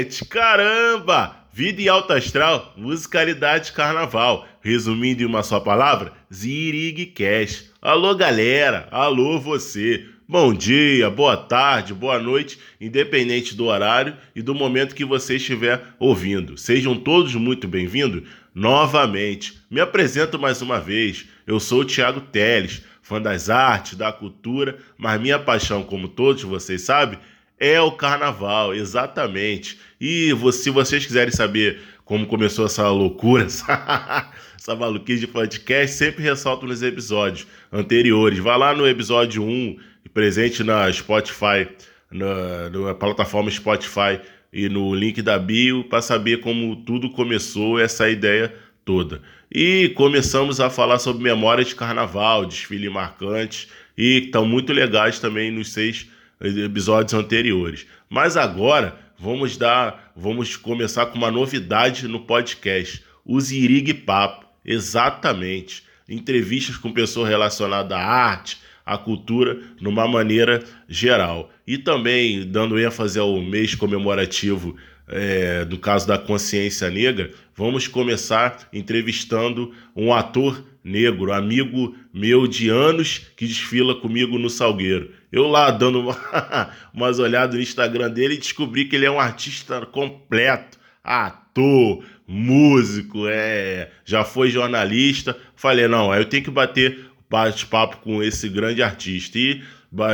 internet. Caramba! Vida e alta astral, musicalidade carnaval. Resumindo em uma só palavra, Zirig Cash. Alô galera, alô você. Bom dia, boa tarde, boa noite, independente do horário e do momento que você estiver ouvindo. Sejam todos muito bem-vindos novamente. Me apresento mais uma vez. Eu sou o Thiago Teles, fã das artes, da cultura, mas minha paixão, como todos vocês sabem, é o carnaval, exatamente. E se vocês quiserem saber como começou essa loucura, essa maluquice de podcast, sempre ressalto nos episódios anteriores. Vá lá no episódio 1, presente na Spotify, na, na plataforma Spotify e no link da bio, para saber como tudo começou, essa ideia toda. E começamos a falar sobre memórias de carnaval, desfile marcantes, e estão muito legais também nos seis episódios anteriores. Mas agora vamos dar, vamos começar com uma novidade no podcast, o Zirig Papo, exatamente, entrevistas com pessoas relacionadas à arte, à cultura, numa maneira geral. E também dando ênfase ao mês comemorativo é, do caso da consciência negra, vamos começar entrevistando um ator negro, amigo meu de anos, que desfila comigo no Salgueiro. Eu lá dando uma, umas olhadas no Instagram dele e descobri que ele é um artista completo, ator, músico, é, já foi jornalista. Falei, não, eu tenho que bater bate-papo com esse grande artista. E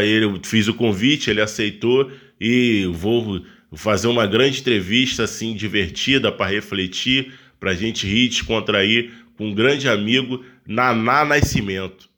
ele, fiz o convite, ele aceitou e vou fazer uma grande entrevista assim divertida para refletir, para a gente rir, descontrair com um grande amigo, Naná Nascimento.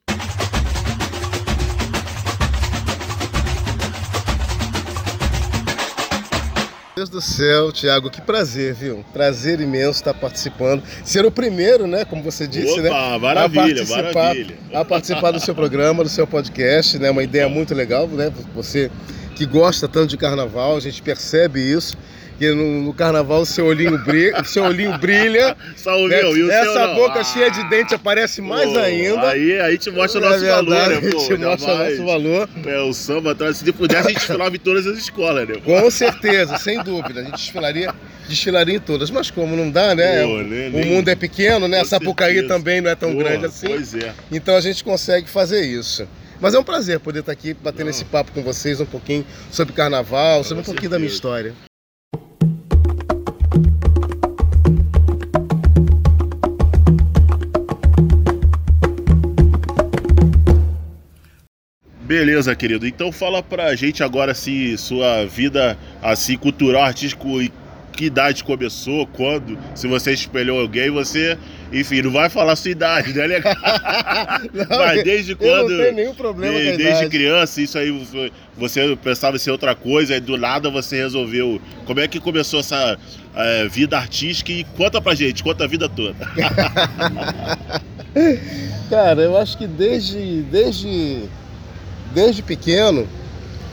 Deus do céu, Tiago, que prazer, viu? Prazer imenso estar participando. Ser o primeiro, né? Como você disse, Opa, né? Maravilha, a participar, maravilha. A participar do seu programa, do seu podcast, né? Uma ideia muito legal, né? Você que gosta tanto de carnaval, a gente percebe isso que no, no, carnaval o seu olhinho brilha, seu olhinho brilha. Só o né? meu, e o Essa seu boca ah, cheia de dente aparece mais pô, ainda. Aí, aí te mostra o nosso é verdade, valor, né, pô? te mostra o nosso valor. É, o samba, então, se pudesse, a gente desfilava em todas as escolas, né? Pô? Com certeza, sem dúvida. A gente desfilaria, desfilaria em todas. Mas como não dá, né? Pô, né, o nem- mundo é pequeno, né? A Sapucaí certeza. também não é tão grande assim. Pois é. Então a gente consegue fazer isso. Mas é um prazer poder estar aqui batendo Não. esse papo com vocês um pouquinho sobre carnaval, sobre um pouquinho da minha certeza. história. Beleza, querido. Então fala pra gente agora se sua vida assim cultural, artístico e que idade começou, quando, se você espelhou alguém, você, enfim, não vai falar sua idade, né? Legal? Mas desde quando? não tenho nenhum problema de- desde idade. criança, isso aí foi- você pensava em ser outra coisa, e do nada você resolveu. Como é que começou essa eh, vida artística e conta pra gente, conta a vida toda. Cara, eu acho que desde, desde, desde pequeno,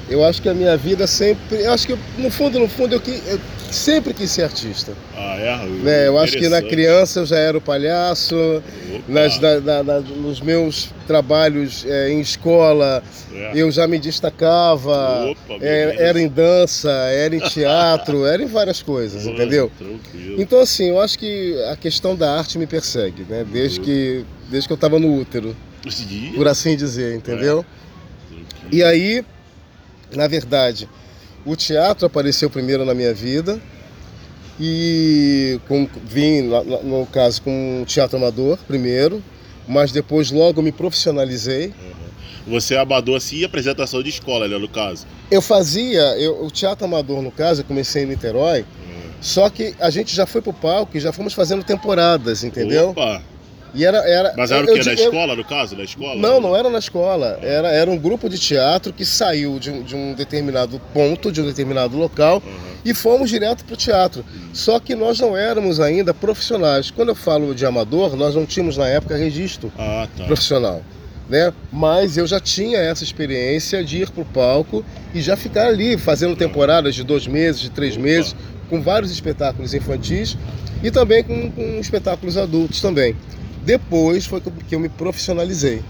eu acho que a minha vida sempre. Eu acho que no fundo, no fundo, eu, eu sempre quis ser artista. Ah, é? né? Eu acho que na criança eu já era o palhaço, nas, na- na- na- nos meus trabalhos é, em escola é. eu já me destacava. Opa, É, era em dança, era em teatro, era em várias coisas, entendeu? Tranquilo. Então assim, eu acho que a questão da arte me persegue, né? Desde que, desde que eu estava no útero, por assim dizer, entendeu? tranquilo. E aí, na verdade, o teatro apareceu primeiro na minha vida e com, vim, no caso, com o teatro amador primeiro, mas depois logo me profissionalizei. Você abadou assim apresentação de escola, né, no caso. Eu fazia, eu- o teatro amador no caso, eu comecei em Niterói, só que a gente já foi pro palco e já fomos fazendo temporadas, entendeu? Opa! E era, era, Mas era o quê? eu Na di- eu- escola, no caso? Na escola? Não, não era na escola. Era, era um grupo de teatro que saiu de um, de um determinado ponto, de um determinado local, Uhum. e fomos direto para o teatro. Só que nós não éramos ainda profissionais. Quando eu falo de amador, nós não tínhamos na época registro Ah, tá. profissional. Né? Mas eu já tinha essa experiência de ir para o palco e já ficar ali fazendo temporadas de dois meses, de três Opa. meses, com vários espetáculos infantis e também com, com espetáculos adultos também. Depois foi que eu- eu me profissionalizei,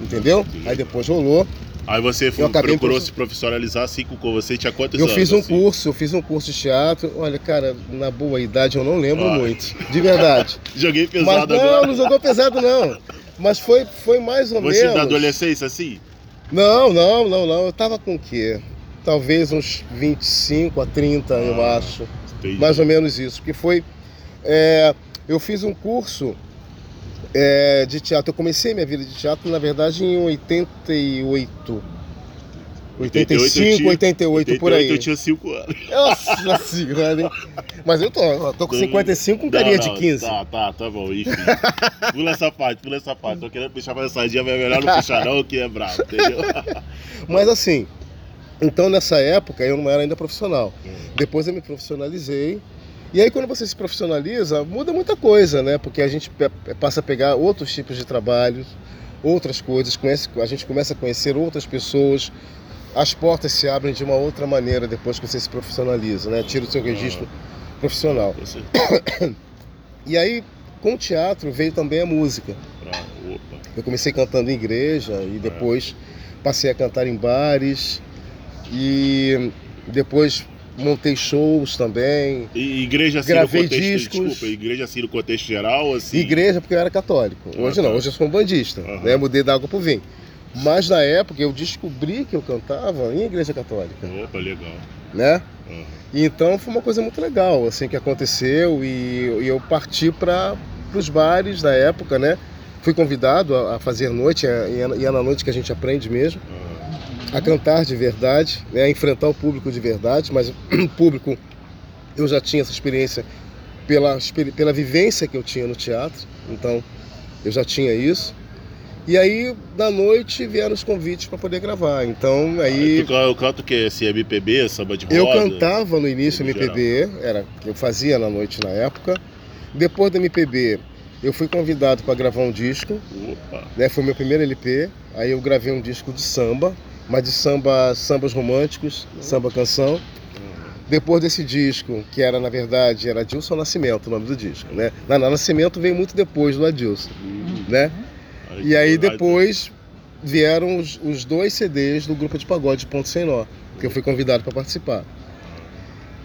entendeu? Aí depois rolou Aí você foi, Eu procurou se profissionalizar assim com você, tinha quantos Eu anos? fiz um assim? curso, eu fiz um curso de teatro. Olha, cara, na boa idade eu não lembro Ah. muito, de verdade. Joguei Mas pesado não, agora. não jogou pesado não. Mas foi, foi mais ou Você menos. na adolescência, assim? Não, não, não, não. Eu tava com o quê? Talvez uns 25 a 30, eu Ah. acho. Entendi. Mais ou menos isso. Porque foi. é, eu fiz um curso é, de teatro. Eu comecei minha vida de teatro, na verdade, em 88. 85, 88, por aí. eu tinha 5 anos. Nossa senhora, hein? Mas eu tô, eu tô com 55 com carinha Não, de não, 15. Tá, tá, tá bom, enfim. pula essa parte, pula essa parte. Tô querendo puxar pra sardinha, mas é melhor não puxar não, que é bravo, entendeu? Mas assim, então nessa época eu não era ainda profissional. Depois eu me profissionalizei. E aí quando você se profissionaliza, muda muita coisa, né? Porque a gente passa a pegar outros tipos de trabalhos, outras coisas, conhece, a gente começa a conhecer outras pessoas. As portas se abrem de uma outra maneira depois que você se profissionaliza, né? Tira o seu registro profissional. Você- E aí, com o teatro veio também a música. Opa. Eu comecei cantando em igreja e depois passei a cantar em bares e depois montei shows também. E igreja assim Gravei contexto, discos. desculpa, igreja no contexto geral, assim. Igreja porque eu era católico. Hoje Ah, não, tá. hoje eu sou um bandista, né? Mudei da água pro vinho. Mas na época eu descobri que eu cantava em igreja católica, Opa, legal. né? E então foi uma coisa muito legal assim que aconteceu e, e eu parti para os bares da época, né? Fui convidado a, a fazer noite, é- e é, é na noite que a gente aprende mesmo. A cantar de verdade, né, a enfrentar o público de verdade, mas o público eu já tinha essa experiência pela, pela vivência que eu tinha no teatro, então eu já tinha isso. E aí, da noite, vieram os convites para poder gravar. Então, aí Tu can- Eu canto o quê? Assim, MPB, samba de roda? eu cantava no início no MPB, era que eu fazia na noite na época. Depois do MPB, eu fui convidado para gravar um disco, Opa. né? Foi meu primeiro LP. Aí eu gravei um disco de samba, mas de samba, sambas românticos, samba canção. Depois desse disco, que era na verdade era Adilson Nascimento, o nome do disco, né? Na, na Nascimento veio muito depois do Adilson, né? E aí depois vieram os, os dois CDs do grupo de pagode Ponto Sem Nó, que eu fui convidado para participar.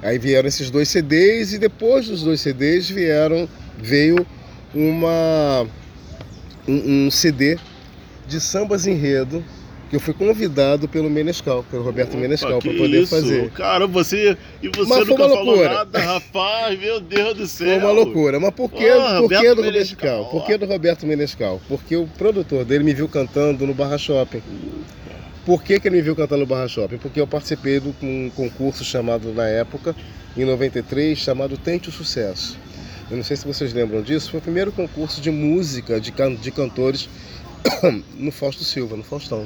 Aí vieram esses dois CDs e depois dos dois CDs vieram veio uma um, um CD de sambas enredo que eu fui convidado pelo Menescal, pelo Roberto Opa, Menescal, para poder isso? fazer. Cara, você. E você Mas nunca uma falou loucura. nada, rapaz, meu Deus do céu. Foi uma loucura. Mas por que, por que do Menescal, Menescal? Por que do Roberto Menescal? Porque o produtor dele me viu cantando no Barra Shopping. Por que, que ele me viu cantando no Barra Shopping? Porque eu participei de um concurso chamado, na época, em 93, chamado Tente o Sucesso. Eu não sei se vocês lembram disso, foi o primeiro concurso de música de, can- de cantores no Fausto Silva, no Faustão.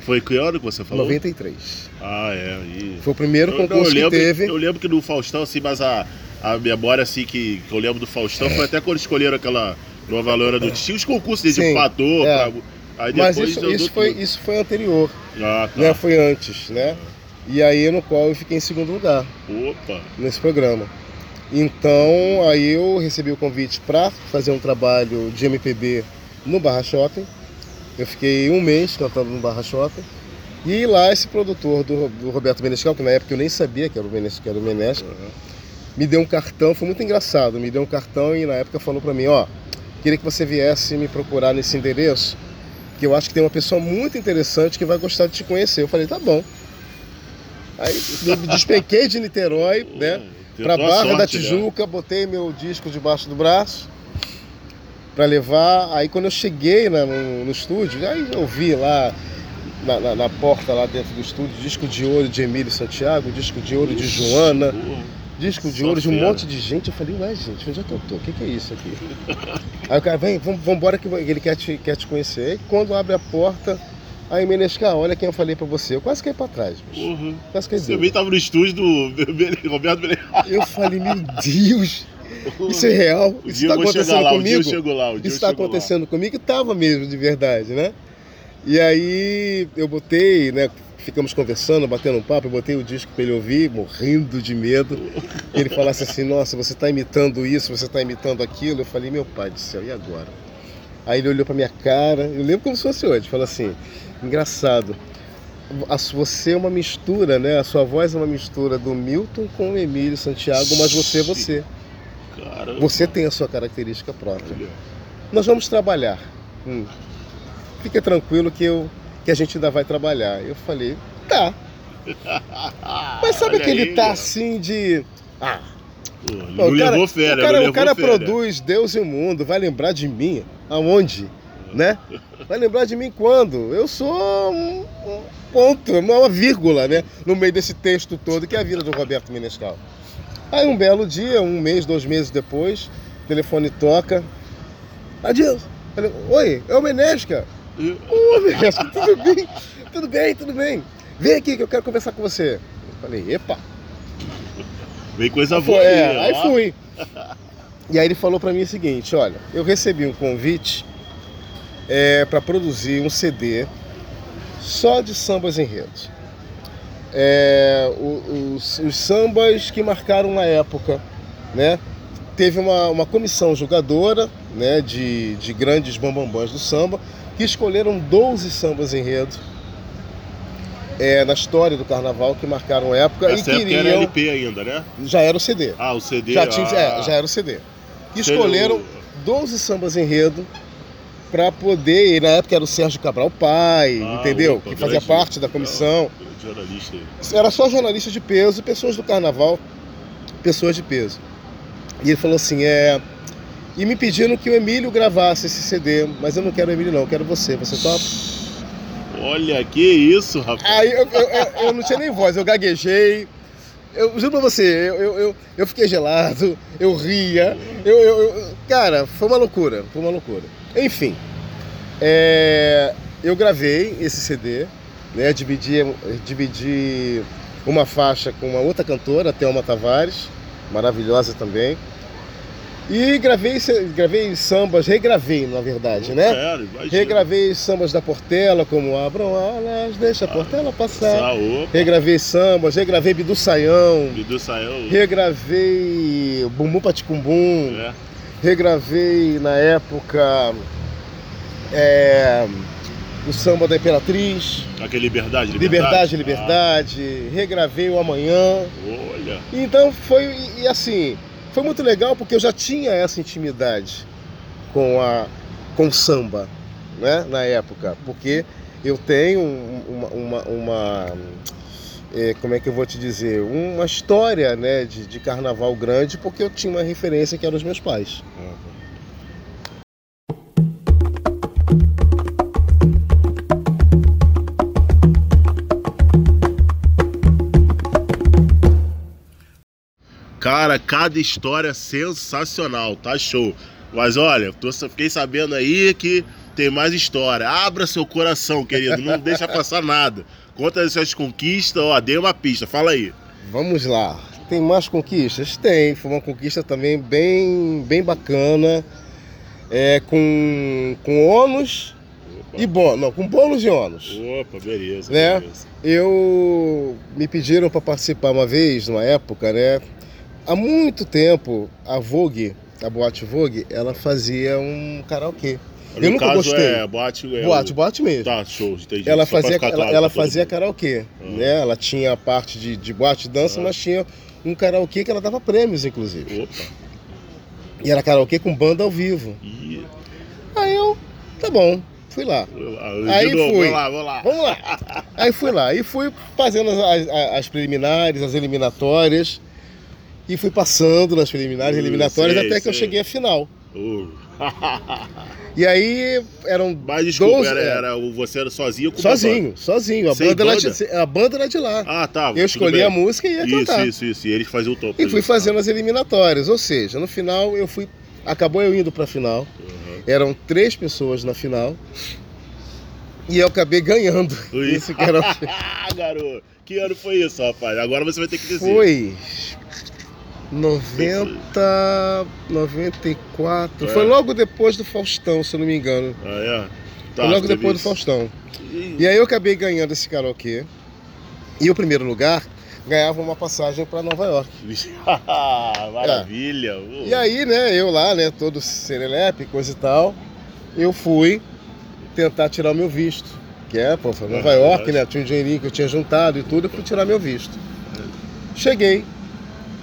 Foi que hora que você falou? 93. Ah, é. E... Foi o primeiro Eu- concurso eu lembro, que teve. Eu lembro que no Faustão, assim, mas a, a memória assim que, que eu lembro do Faustão foi até quando escolheram aquela nova loira do Tinha os concursos de Sim, pator, é. pra- Mas isso, isso, foi, tudo. isso foi anterior, Ah, tá. né? Foi antes, né? E aí no qual eu fiquei em segundo lugar. Opa. nesse programa. Então, aí eu recebi o convite para fazer um trabalho de MPB no Barra Shopping. Eu fiquei um mês cantando no Barra Shopping. E lá esse produtor do, do Roberto Menescal, que na época eu nem sabia que era o Menescal, era o Menescal, Aham. me deu um cartão, foi muito engraçado, me deu um cartão e na época falou para mim, ó, queria que você viesse me procurar nesse endereço, que eu acho que tem uma pessoa muito interessante que vai gostar de te conhecer. Eu falei, tá bom. Aí me despenquei de Niterói, né? Tentou Pra Barra da sorte, né? Tijuca, botei meu disco debaixo do braço pra levar. Aí quando eu cheguei né, no, no estúdio, aí eu vi lá na, na- na porta lá dentro do estúdio, disco de ouro de Emílio Santiago, disco de ouro de Joana, Porra. disco de Só ouro de um monte de gente. Eu falei, ué gente, onde é que eu tô? O que, que é isso aqui? aí o cara, vem, vamos embora que ele quer te, quer te conhecer. Quando abre a porta, aí Menescal, olha quem eu falei pra você. Eu quase caí pra trás, bicho. Porra. Quase caí Você também tava no estúdio do Roberto Menescal. Eu falei, meu Deus, isso é real? Isso tá chegar acontecendo lá, comigo? lá, Isso está chego lá. acontecendo comigo e estava mesmo, de verdade, né? E aí eu botei, né? Ficamos conversando, batendo um papo, eu botei o disco para ele ouvir, morrendo de medo. E ele falasse assim, nossa, você está imitando isso, você está imitando aquilo. Eu falei, meu pai do céu, e agora? Aí ele olhou para minha cara, eu lembro como se fosse hoje, falou assim, engraçado. Você é uma mistura, né? A sua voz é uma mistura do Milton com o Emílio Santiago, mas você é você. Caramba. Você tem a sua característica própria. Olha. Nós vamos trabalhar. Hum. Fica tranquilo que, eu, que a gente ainda vai trabalhar. Eu falei, tá. Mas sabe Olha aquele aí, tá assim de. Ah, Pô, Não o cara, levou o cara, o cara produz Deus e o mundo, vai lembrar de mim aonde? Né? Vai lembrar de mim quando? Eu sou um, um ponto, uma vírgula, né? No meio desse texto todo que é a vida do Roberto Menescal. Aí um belo dia, um mês, dois meses depois, o telefone toca. Falei, Oi, é o Menesca. Ô, Menesca, tudo bem? Tudo bem, tudo bem. Vem aqui que eu quero conversar com você. Eu falei, epa. Vem coisa boa é, aí, aí fui. E aí ele falou pra mim o seguinte, olha, eu recebi um convite é, para produzir um CD só de sambas enredos. É, os, os sambas que marcaram a época, né? Teve uma, uma comissão julgadora, né, de, de grandes bambambãs do samba, que escolheram 12 sambas enredos é, na história do carnaval que marcaram a época Essa e época era queriam... LP ainda, né? Já era o CD. Ah, o CD. Já, tinha, ah, é, já era o CD. E escolheram o- 12 sambas enredo para poder, e na época era o Sérgio Cabral Pai, Ah, entendeu? opa, que fazia grande- parte da comissão. Jornalista. Era só jornalista de peso, pessoas do carnaval, pessoas de peso. E ele falou assim, é... E me pediram que o Emílio gravasse esse CD, mas eu não quero o Emílio não, eu quero você, você topa? Olha, que isso, rapaz. Aí eu, eu- eu- eu não tinha nem voz, eu gaguejei. Eu juro pra você, eu, eu, eu, fiquei gelado, eu ria. Eu, eu- eu- cara, foi uma loucura, foi uma loucura. Enfim, é, eu gravei esse CD, né? Dividi, dividi uma faixa com uma outra cantora, Thelma Tavares, maravilhosa também. E gravei, gravei sambas, regravei na verdade, né? Sério, imagina. Regravei sambas da Portela, como Abram alas, deixa a Portela passar. Ah. Regravei sambas, regravei Bidu Saião, Bidu saiu. regravei Bumbum Paticumbum, É. regravei na época é, o samba da Imperatriz, Aquele liberdade, Liberdade, Liberdade, regravei o Amanhã. Ah, olha. Então foi, e- assim, foi muito legal porque eu já tinha essa intimidade com, a, com o samba, né, na época. Porque eu tenho um- uma, uma, uma, eh, como é que eu vou te dizer, uma história, né, de, de carnaval grande, porque eu tinha uma referência que eram os meus pais. Cara, cada história sensacional, tá show. Mas olha, tô, fiquei sabendo aí que tem mais história. Abra seu coração, querido, não deixa passar nada. Conta as suas conquistas, ó, dei uma pista, fala aí. Vamos lá. Tem mais conquistas? Tem. Foi uma conquista também bem, bem bacana. É, com, com ônus e bônus. Não, com bônus e ônus. Opa, beleza, Né? beleza. Eu me pediram para participar uma vez, numa época, né? Há muito tempo, a Vogue, a boate Vogue, ela fazia um karaokê. Eu nunca caso, gostei. É, boate, é boate, o- boate mesmo. Tá, show, entendi. ela Só fazia, ela, claro ela fazia karaokê, Ah. né? Ela tinha a parte de, de boate e dança, Ah. mas tinha um karaokê que ela dava prêmios, inclusive. Opa. E era karaokê com banda ao vivo. Aí eu, tá bom, fui lá. de Aí novo, fui. vamos lá, vamos lá. Vamos lá. Aí fui lá e fui fazendo as, as- preliminares, as eliminatórias. E fui passando nas preliminares Hum, eliminatórias sei, até que eu cheguei à final. Uh. E aí eram Mas desculpa, 12, era, é. era o- você era sozinho com sozinho, sozinho. A Sem banda, era banda? de, a banda era de lá. Ah, tá. eu escolhi bem. a música e ia Isso, cantar. isso, isso. E eles faziam o topo. E fui fazendo as eliminatórias. Ou seja, no final eu fui. Acabou eu indo pra final. Uhum. Eram três pessoas na final. E eu acabei ganhando. Ui. Isso que era. Ah, garoto. Que ano foi isso, rapaz? Agora você vai ter que dizer. Foi 90, 94. É. Foi logo depois do Faustão, se eu não me engano. Ah, é? Tá, Foi logo depois do isso. Faustão. Ih, E aí eu acabei ganhando esse karaokê. E o primeiro lugar ganhava uma passagem para Nova York. Maravilha. Uh. E aí, né, eu lá, né, todo serelepe, coisa e tal, eu fui tentar tirar o meu visto, que é, pô, foi Nova York, né? Tinha um dinheirinho que eu tinha juntado e tudo, eu fui tirar meu visto. Cheguei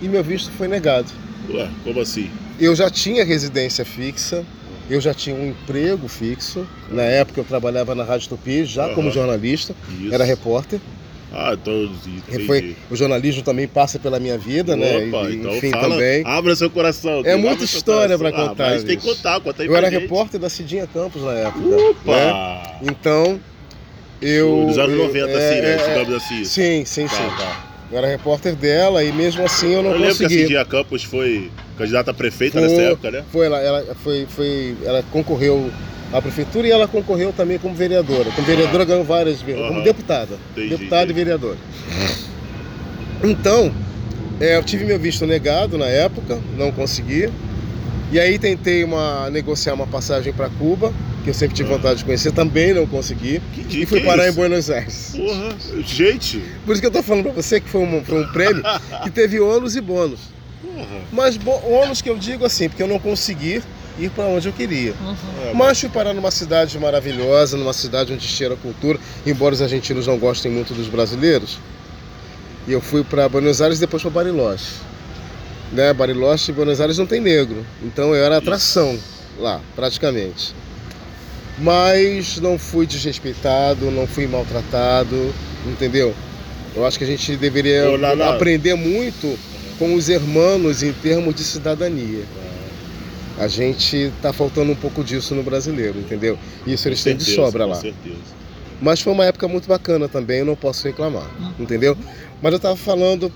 e meu visto foi negado. Ué, como assim? Eu já tinha residência fixa, eu já tinha um emprego fixo. Na época eu trabalhava na Rádio Tupi, já Aham. como jornalista, Isso. era repórter. Ah, então. entendi. Foi, o jornalismo também passa pela minha vida, né? Opa, E, então enfim, fala, também. abra seu coração. É muita história coração. pra contar, Ah, mas tem que contar, conta aí Eu era gente. repórter da Cidinha Campos na época. Opa! né? Então, eu. Dos anos eu- 90, é, assim, né? é, Digamos assim. Sim, sim, Tá, sim. tá. Eu era repórter dela e mesmo assim eu não Eu lembro que a consegui. Cidinha Campos foi candidata a prefeita Foi- nessa época, né? Foi, ela, ela, foi, foi, ela concorreu à prefeitura e ela concorreu também como vereadora. Como vereadora ganhou várias vezes, como Aham. deputada. Entendi, deputada entendi. e vereadora. Então, é, eu tive meu visto negado na época, não consegui. E aí tentei uma, negociar uma passagem para Cuba, que eu sempre tive Ah. vontade de conhecer, também não consegui. Que E fui que é parar em isso? Buenos Aires. Porra, gente. Por isso que eu tô falando para você que foi um, foi um prêmio que teve ônus e bônus. Porra. Mas ônus que eu digo assim, porque eu não consegui ir para onde eu queria. É, Mas fui parar numa cidade maravilhosa, numa cidade onde cheira a cultura, embora os argentinos não gostem muito dos brasileiros. E eu fui para Buenos Aires e depois para Bariloche. Né? Bariloche e Buenos Aires não tem negro, então eu era atração lá, praticamente. Mas não fui desrespeitado, não fui maltratado, entendeu? Eu acho que a gente deveria Ô, Lala. aprender muito com os hermanos em termos de cidadania. A gente tá faltando um pouco disso no brasileiro, entendeu? Isso eles têm de sobra com lá. certeza. Mas foi uma época muito bacana também, eu não posso reclamar, entendeu? Mas eu tava falando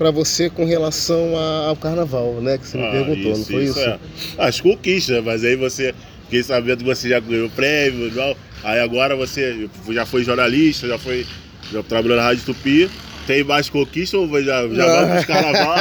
pra você com relação ao carnaval, né? Que você me Ah, perguntou, não foi isso? é. As conquistas, mas aí você. Fiquei sabendo que você já ganhou prêmio tal. Aí agora você já foi jornalista, já foi. Já trabalhou na Rádio Tupi. Tem mais conquista ou já, já vamos pro carnaval?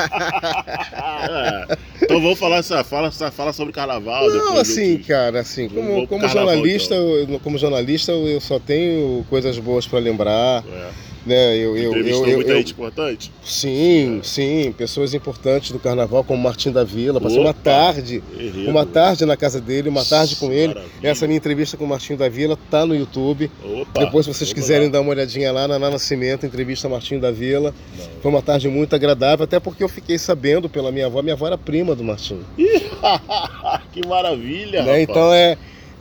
É. Então vamos falar, só- fala, só- fala sobre carnaval. Não, assim, cara, assim, como, como jornalista, então. eu, como jornalista eu só tenho coisas boas pra lembrar, É. né? Eu, eu, eu, Entrevistou eu- muita eu- gente importante? sim, sim, pessoas importantes do carnaval, como Martim da Vila, passei uma Opa! tarde Herreiro. uma tarde na casa dele, uma tarde com ele. Maravilha. Essa minha entrevista com o Martinho da Vila tá no YouTube. Opa, Depois, se vocês quiserem lá. dar uma olhadinha lá, Naná Nascimento, entrevista Martinho da Vila. Foi uma tarde muito agradável, até porque eu fiquei sabendo pela minha avó, minha avó era prima do Martinho. que maravilha! né? Então é.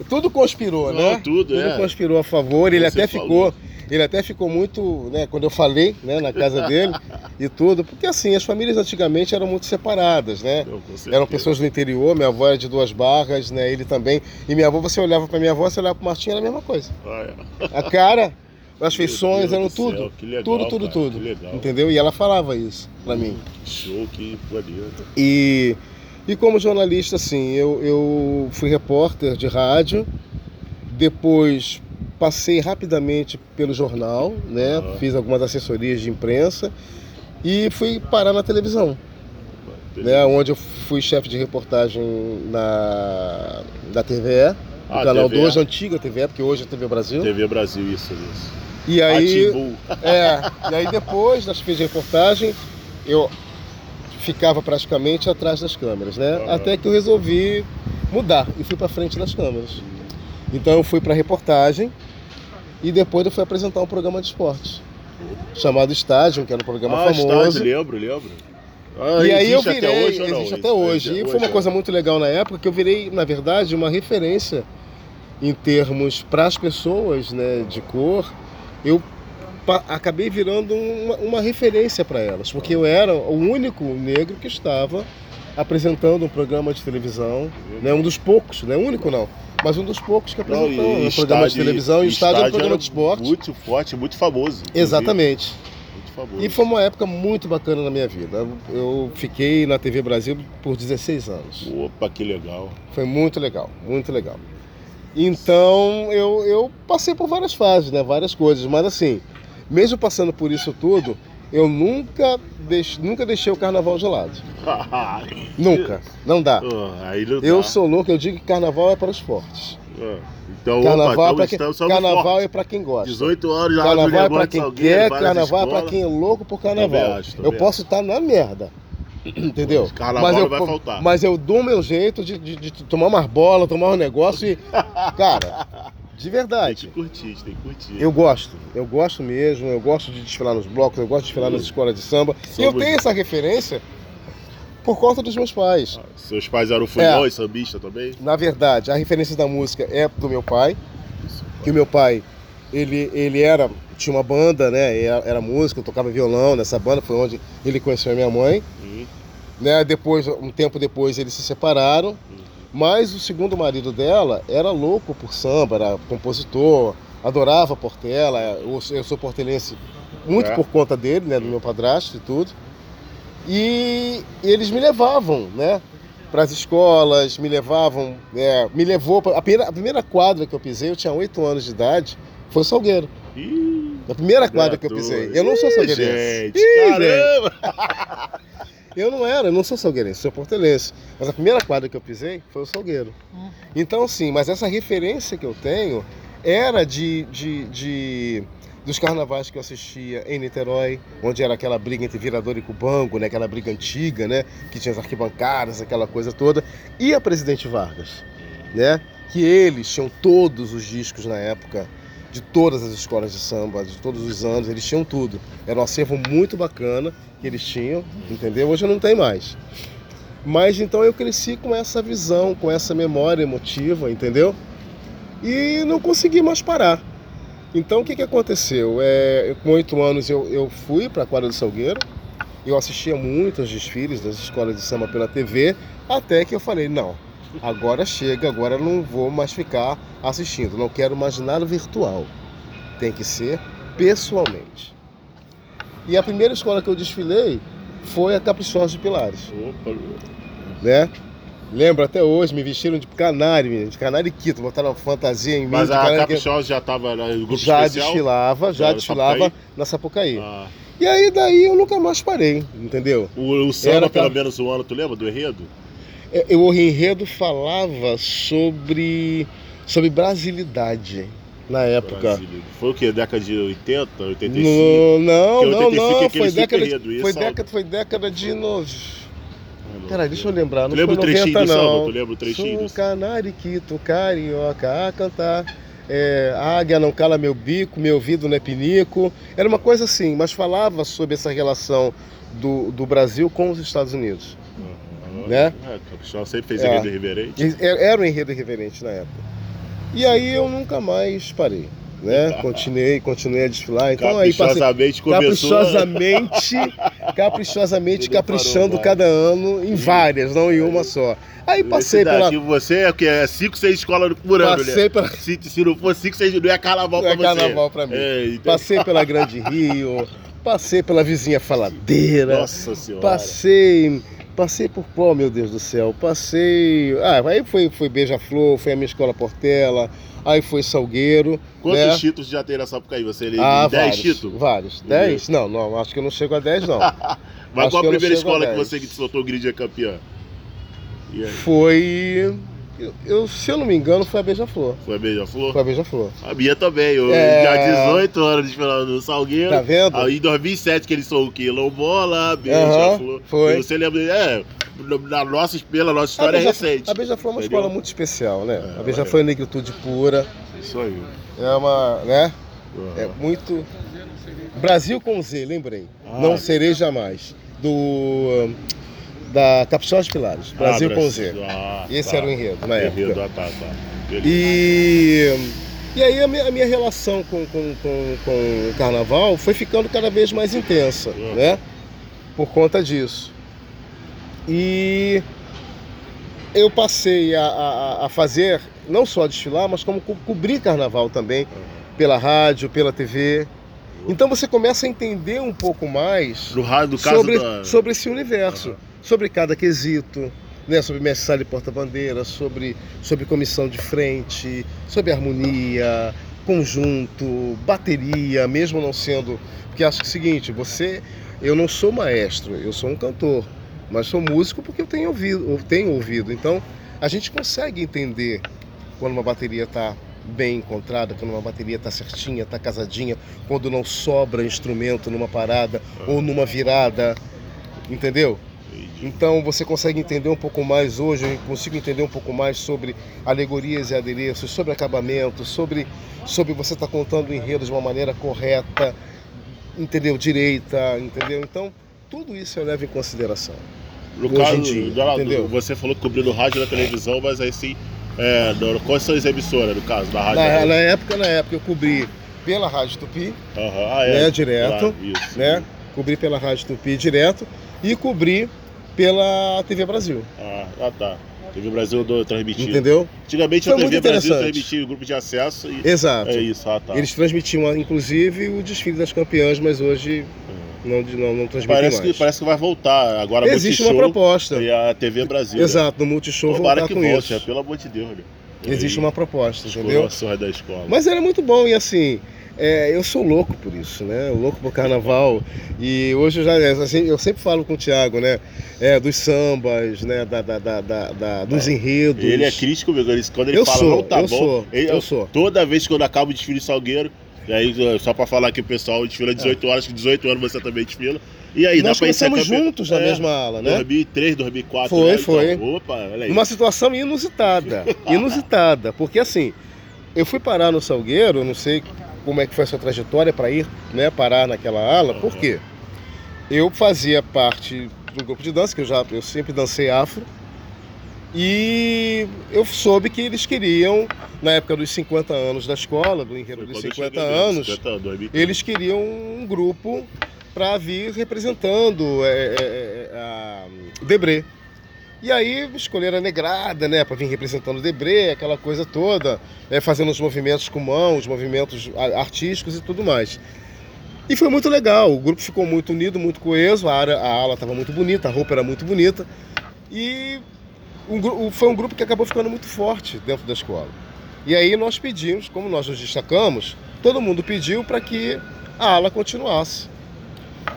Tudo conspirou, Não, né? tudo, é. conspirou a favor. Ele Você até falou. ficou. Ele até ficou muito, né, quando eu falei, né, na casa dele e tudo, porque assim, as famílias antigamente eram muito separadas, né? Não. Eram pessoas do interior, minha avó era de duas barras, né? Ele também. E minha avó, você olhava pra minha avó, você olhava pro Martinho, era a mesma coisa. Ah, é. A cara, as feições, eram do céu, tudo. que legal, tudo, tudo, cara, tudo. que legal. Entendeu? E ela falava isso pra mim. Show, que bonito. E, e como jornalista, assim, eu, eu fui repórter de rádio, depois passei rapidamente pelo jornal, né? Aham. Fiz algumas assessorias de imprensa e fui parar na televisão. né, onde eu fui chefe de reportagem na da TVE, Ah, canal TVE. 2, antiga TVE, porque hoje é TV Brasil. TV Brasil, isso, isso. E aí, é, e aí depois das de reportagem, eu ficava praticamente atrás das câmeras, né? Aham. Até que eu resolvi mudar e fui para frente das câmeras. Então eu fui para reportagem e depois eu fui apresentar um programa de esporte chamado Estádio, que era um programa ah, famoso. estádio, lembro, lembro. Ah, E aí eu existe virei, até hoje não? existe até hoje. E foi uma é. coisa muito legal na época que eu virei, na verdade, uma referência em termos para as pessoas, né, de cor. Eu acabei virando uma, uma referência para elas, porque eu era o único negro que estava apresentando um programa de televisão, né, um dos poucos, não é único não, mas um dos poucos que Não, apresentou e um programa de estádio- televisão e o estádio era um programa de esporte. Muito forte, muito famoso. inclusive. Exatamente. Muito famoso. E foi uma época muito bacana na minha vida. Eu fiquei na TV Brasil por 16 anos. Opa, que legal. Foi muito legal, muito legal. Então eu, eu passei por várias fases, né? Várias coisas, mas assim, mesmo passando por isso tudo, eu nunca, deix, nunca deixei o carnaval de lado. Nunca. Não dá. Aí não Eu dá. sou louco, eu digo que carnaval é para os fortes. Ah, Então, Carnaval, opa, é pra estamos, quem, carnaval é para quem gosta. 18 anos já Carnaval é de quem quer, carnaval é escolas. quem é louco por carnaval. Também acho, também eu posso estar na merda. Entendeu? Mas eu, vai faltar. Mas eu dou meu jeito de, de- de tomar umas bolas, tomar um negócio e. Cara, De verdade. Tem que curtir, tem que curtir. Eu gosto, eu gosto mesmo, eu gosto de desfilar nos blocos, eu gosto de desfilar nas escolas de samba. E eu tenho essa referência por conta dos meus pais. Seus pais eram futebol É. sambista também? Na verdade, a referência da música é do meu pai, que o meu pai, ele, ele era, tinha uma banda, né, era, era músico, tocava violão nessa banda, foi onde ele conheceu a minha mãe. Hum, né? Depois, um tempo depois, eles se separaram. Mas o segundo marido dela era louco por samba, era compositor, adorava Portela. Eu, eu sou portelense muito É. por conta dele, né? Do meu padrasto e tudo. E eles me levavam, né? Para as escolas, me levavam, é, me levou pra, a, primeira, a primeira quadra que eu pisei, eu tinha 8 anos de idade, foi o Salgueiro. Ih, A primeira quadra que eu pisei. Eu não sou salgueirense. Gente, Ih, caramba! Eu não era, eu não sou salgueirense, sou portelense. Mas a primeira quadra que eu pisei foi o Salgueiro. Então, sim, mas essa referência que eu tenho era de, de, de- dos carnavais que eu assistia em Niterói, onde era aquela briga entre virador e cubango, né? aquela briga antiga, né? que tinha as arquibancadas, aquela coisa toda, e a Presidente Vargas, né? que eles tinham todos os discos na época, de todas as escolas de samba, de todos os anos, eles tinham tudo. Era um acervo muito bacana que eles tinham, entendeu? Hoje não tem mais. Mas então eu cresci com essa visão, com essa memória emotiva, entendeu? E não consegui mais parar. Então o que, que aconteceu? É, com oito anos eu, eu fui para a quadra do Salgueiro, eu assistia muito aos desfiles das escolas de samba pela TV, até que eu falei, não, agora chega, agora não vou mais ficar assistindo, não quero mais nada virtual. Tem que ser pessoalmente. E a primeira escola que eu desfilei foi a Caprichosa de Pilares Opa, né? Lembro até hoje, me vestiram de canário, de canário quito, botaram uma fantasia em mim. mas a Caprichosa já tava no grupo já especial? desfilava, já Já desfilava Sapucaí? na Sapucaí. Ah, E aí daí eu nunca mais parei, entendeu? o, o samba, Era pelo menos um ano, tu lembra do enredo? É, eu- O enredo falava sobre, sobre brasilidade na época. Brasília. Foi o quê? Década de 80, 85? No, não, Porque não, 85 é não, aquele foi década, de, foi, é década, foi década de... No... Ah, não. Peraí, deixa eu lembrar, Tu não lembra foi o trechinho 90 do samba? não. Tu lembra o trechinho Sou canariquito carioca a cantar. É, águia não cala meu bico, meu ouvido não é pinico. Era uma coisa assim, mas falava sobre essa relação do, do Brasil com os Estados Unidos. Né? É, Caprichosa sempre fez É. enredo irreverente. E Era um enredo irreverente na época. E aí eu nunca mais parei. Né? Continuei, continuei a desfilar. Então aí passei Caprichosamente começou... caprichosamente, caprichosamente caprichando cada ano em várias, não em uma só. Aí passei pela Você é o quê? É 5, 6 escolas por ano, né? passei pela Se, se não for 5, 6, não é carnaval Não é pra você. carnaval pra mim. É, então- Passei pela Grande Rio, passei pela vizinha Faladeira, Nossa senhora. passei, passei por qual, meu Deus do céu? Passei, ah, aí foi, foi Beija-Flor, foi a minha escola Portela, aí foi Salgueiro, Quantos né? títulos já tem nessa época aí? Você ele Ah, 10 vários, títulos? vários. 10? Não, não, acho que eu não chego a 10 não. Mas acho qual a primeira a escola que 10. você que soltou o grid é campeã? Foi, eu, eu- se eu não me engano, foi a Beija-Flor. Foi a Beija-Flor? Foi a Beija-Flor. A minha também. Eu É. já 18 anos desfilando no Salgueiro. Tá vendo? Aí em 2007 que eles são o quê? Lombola, Beija-Flor. foi. E Você lembra? É, na nossa, pela nossa A história é Beija- recente. A Beija-Flor é uma escola muito especial, né? É, a Beija-Flor é negritude pura, Isso aí. é uma, né? É Aham. muito. Brasil com Z, lembrei. Ah. Não serei jamais. Do. Da Caprichosa Pilares. Brasil Ah. Z. Ah, Esse tá. era o enredo na Enredo, época. ah, tá, tá. E. E aí a minha, a minha relação com, com, com, com o carnaval foi ficando cada vez mais intensa, Uhum. né? Por conta disso. E eu passei a, a, a fazer, não só desfilar, mas como co- cobrir carnaval também, pela rádio, pela TV. Então você começa a entender um pouco mais No rádio, do caso sobre, da... sobre esse universo, Aham. Sobre cada quesito, né? sobre mestre e porta-bandeira, sobre, sobre comissão de frente, sobre harmonia, conjunto, bateria, mesmo não sendo. Porque acho que é o seguinte, você. Eu não sou maestro, eu sou um cantor, mas sou músico porque eu tenho ouvido, eu tenho ouvido. Então a gente consegue entender quando uma bateria está bem encontrada, quando uma bateria está certinha, está casadinha, quando não sobra instrumento numa parada ou numa virada, entendeu? Então você consegue entender um pouco mais hoje, eu consigo entender um pouco mais sobre alegorias e adereços, sobre acabamento, sobre, sobre você estar tá contando o enredo de uma maneira correta, entendeu? Direita, entendeu? Então, tudo isso eu levo em consideração. No caso, dia, entendeu? você falou que cobriu no rádio e na televisão, mas aí sim, é, quais são as emissoras, no caso, da rádio? Na, na, época, na época eu cobri pela Rádio Tupi, uhum. ah, é. né, direto, isso, né? Cobri pela Rádio Tupi direto e cobri pela TV Brasil. Ah, ah tá. TV Brasil do, transmitia. Entendeu? Antigamente Foi a TV Brasil transmitia o grupo de acesso e. Exato. É isso, ah, tá. Eles transmitiam, inclusive, o desfile das campeãs, mas hoje é. não, não, não transmitem parece mais. Que, parece que vai voltar. Agora Existe uma proposta. E a TV Brasil. Exato, no Multishow Tomara voltar que com volte, isso. É, pelo amor de Deus. Né? Existe uma proposta, entendeu? da escola. Mas era muito bom e assim. É, eu sou louco por isso, né? Louco por carnaval. E hoje eu já assim, eu sempre falo com o Thiago, né? É, dos sambas, né? Da, da, da, da dos é. enredos. Ele é crítico, meu quando ele eu fala, sou, não tá eu bom. Sou, ele, eu sou. Toda vez que eu acabo o desfile de Salgueiro, e aí, só pra falar aqui, o pessoal desfila 18 é. horas, que 18 anos você também desfila. E aí, Nós dá pra começamos juntos na é, mesma ala, né? 2003, 2004. Foi, né? foi. Então, opa, olha aí. Uma situação inusitada. inusitada. Porque assim, eu fui parar no Salgueiro, não sei como é que foi a sua trajetória para ir né, parar naquela ala. Por quê? Eu fazia parte um grupo de dança, que eu, já, eu sempre dancei afro, e eu soube que eles queriam, na época dos 50 anos da escola, do enredo dos 50 anos, 50, eles queriam um grupo para vir representando é, é, a Debré. E aí escolheram a negrada, né, para vir representando o Debré, aquela coisa toda, né, fazendo os movimentos com mãos, movimentos artísticos e tudo mais. E foi muito legal, o grupo ficou muito unido, muito coeso, a, área, a ala estava muito bonita, a roupa era muito bonita. E um, foi um grupo que acabou ficando muito forte dentro da escola. E aí nós pedimos, como nós nos destacamos, todo mundo pediu para que a ala continuasse.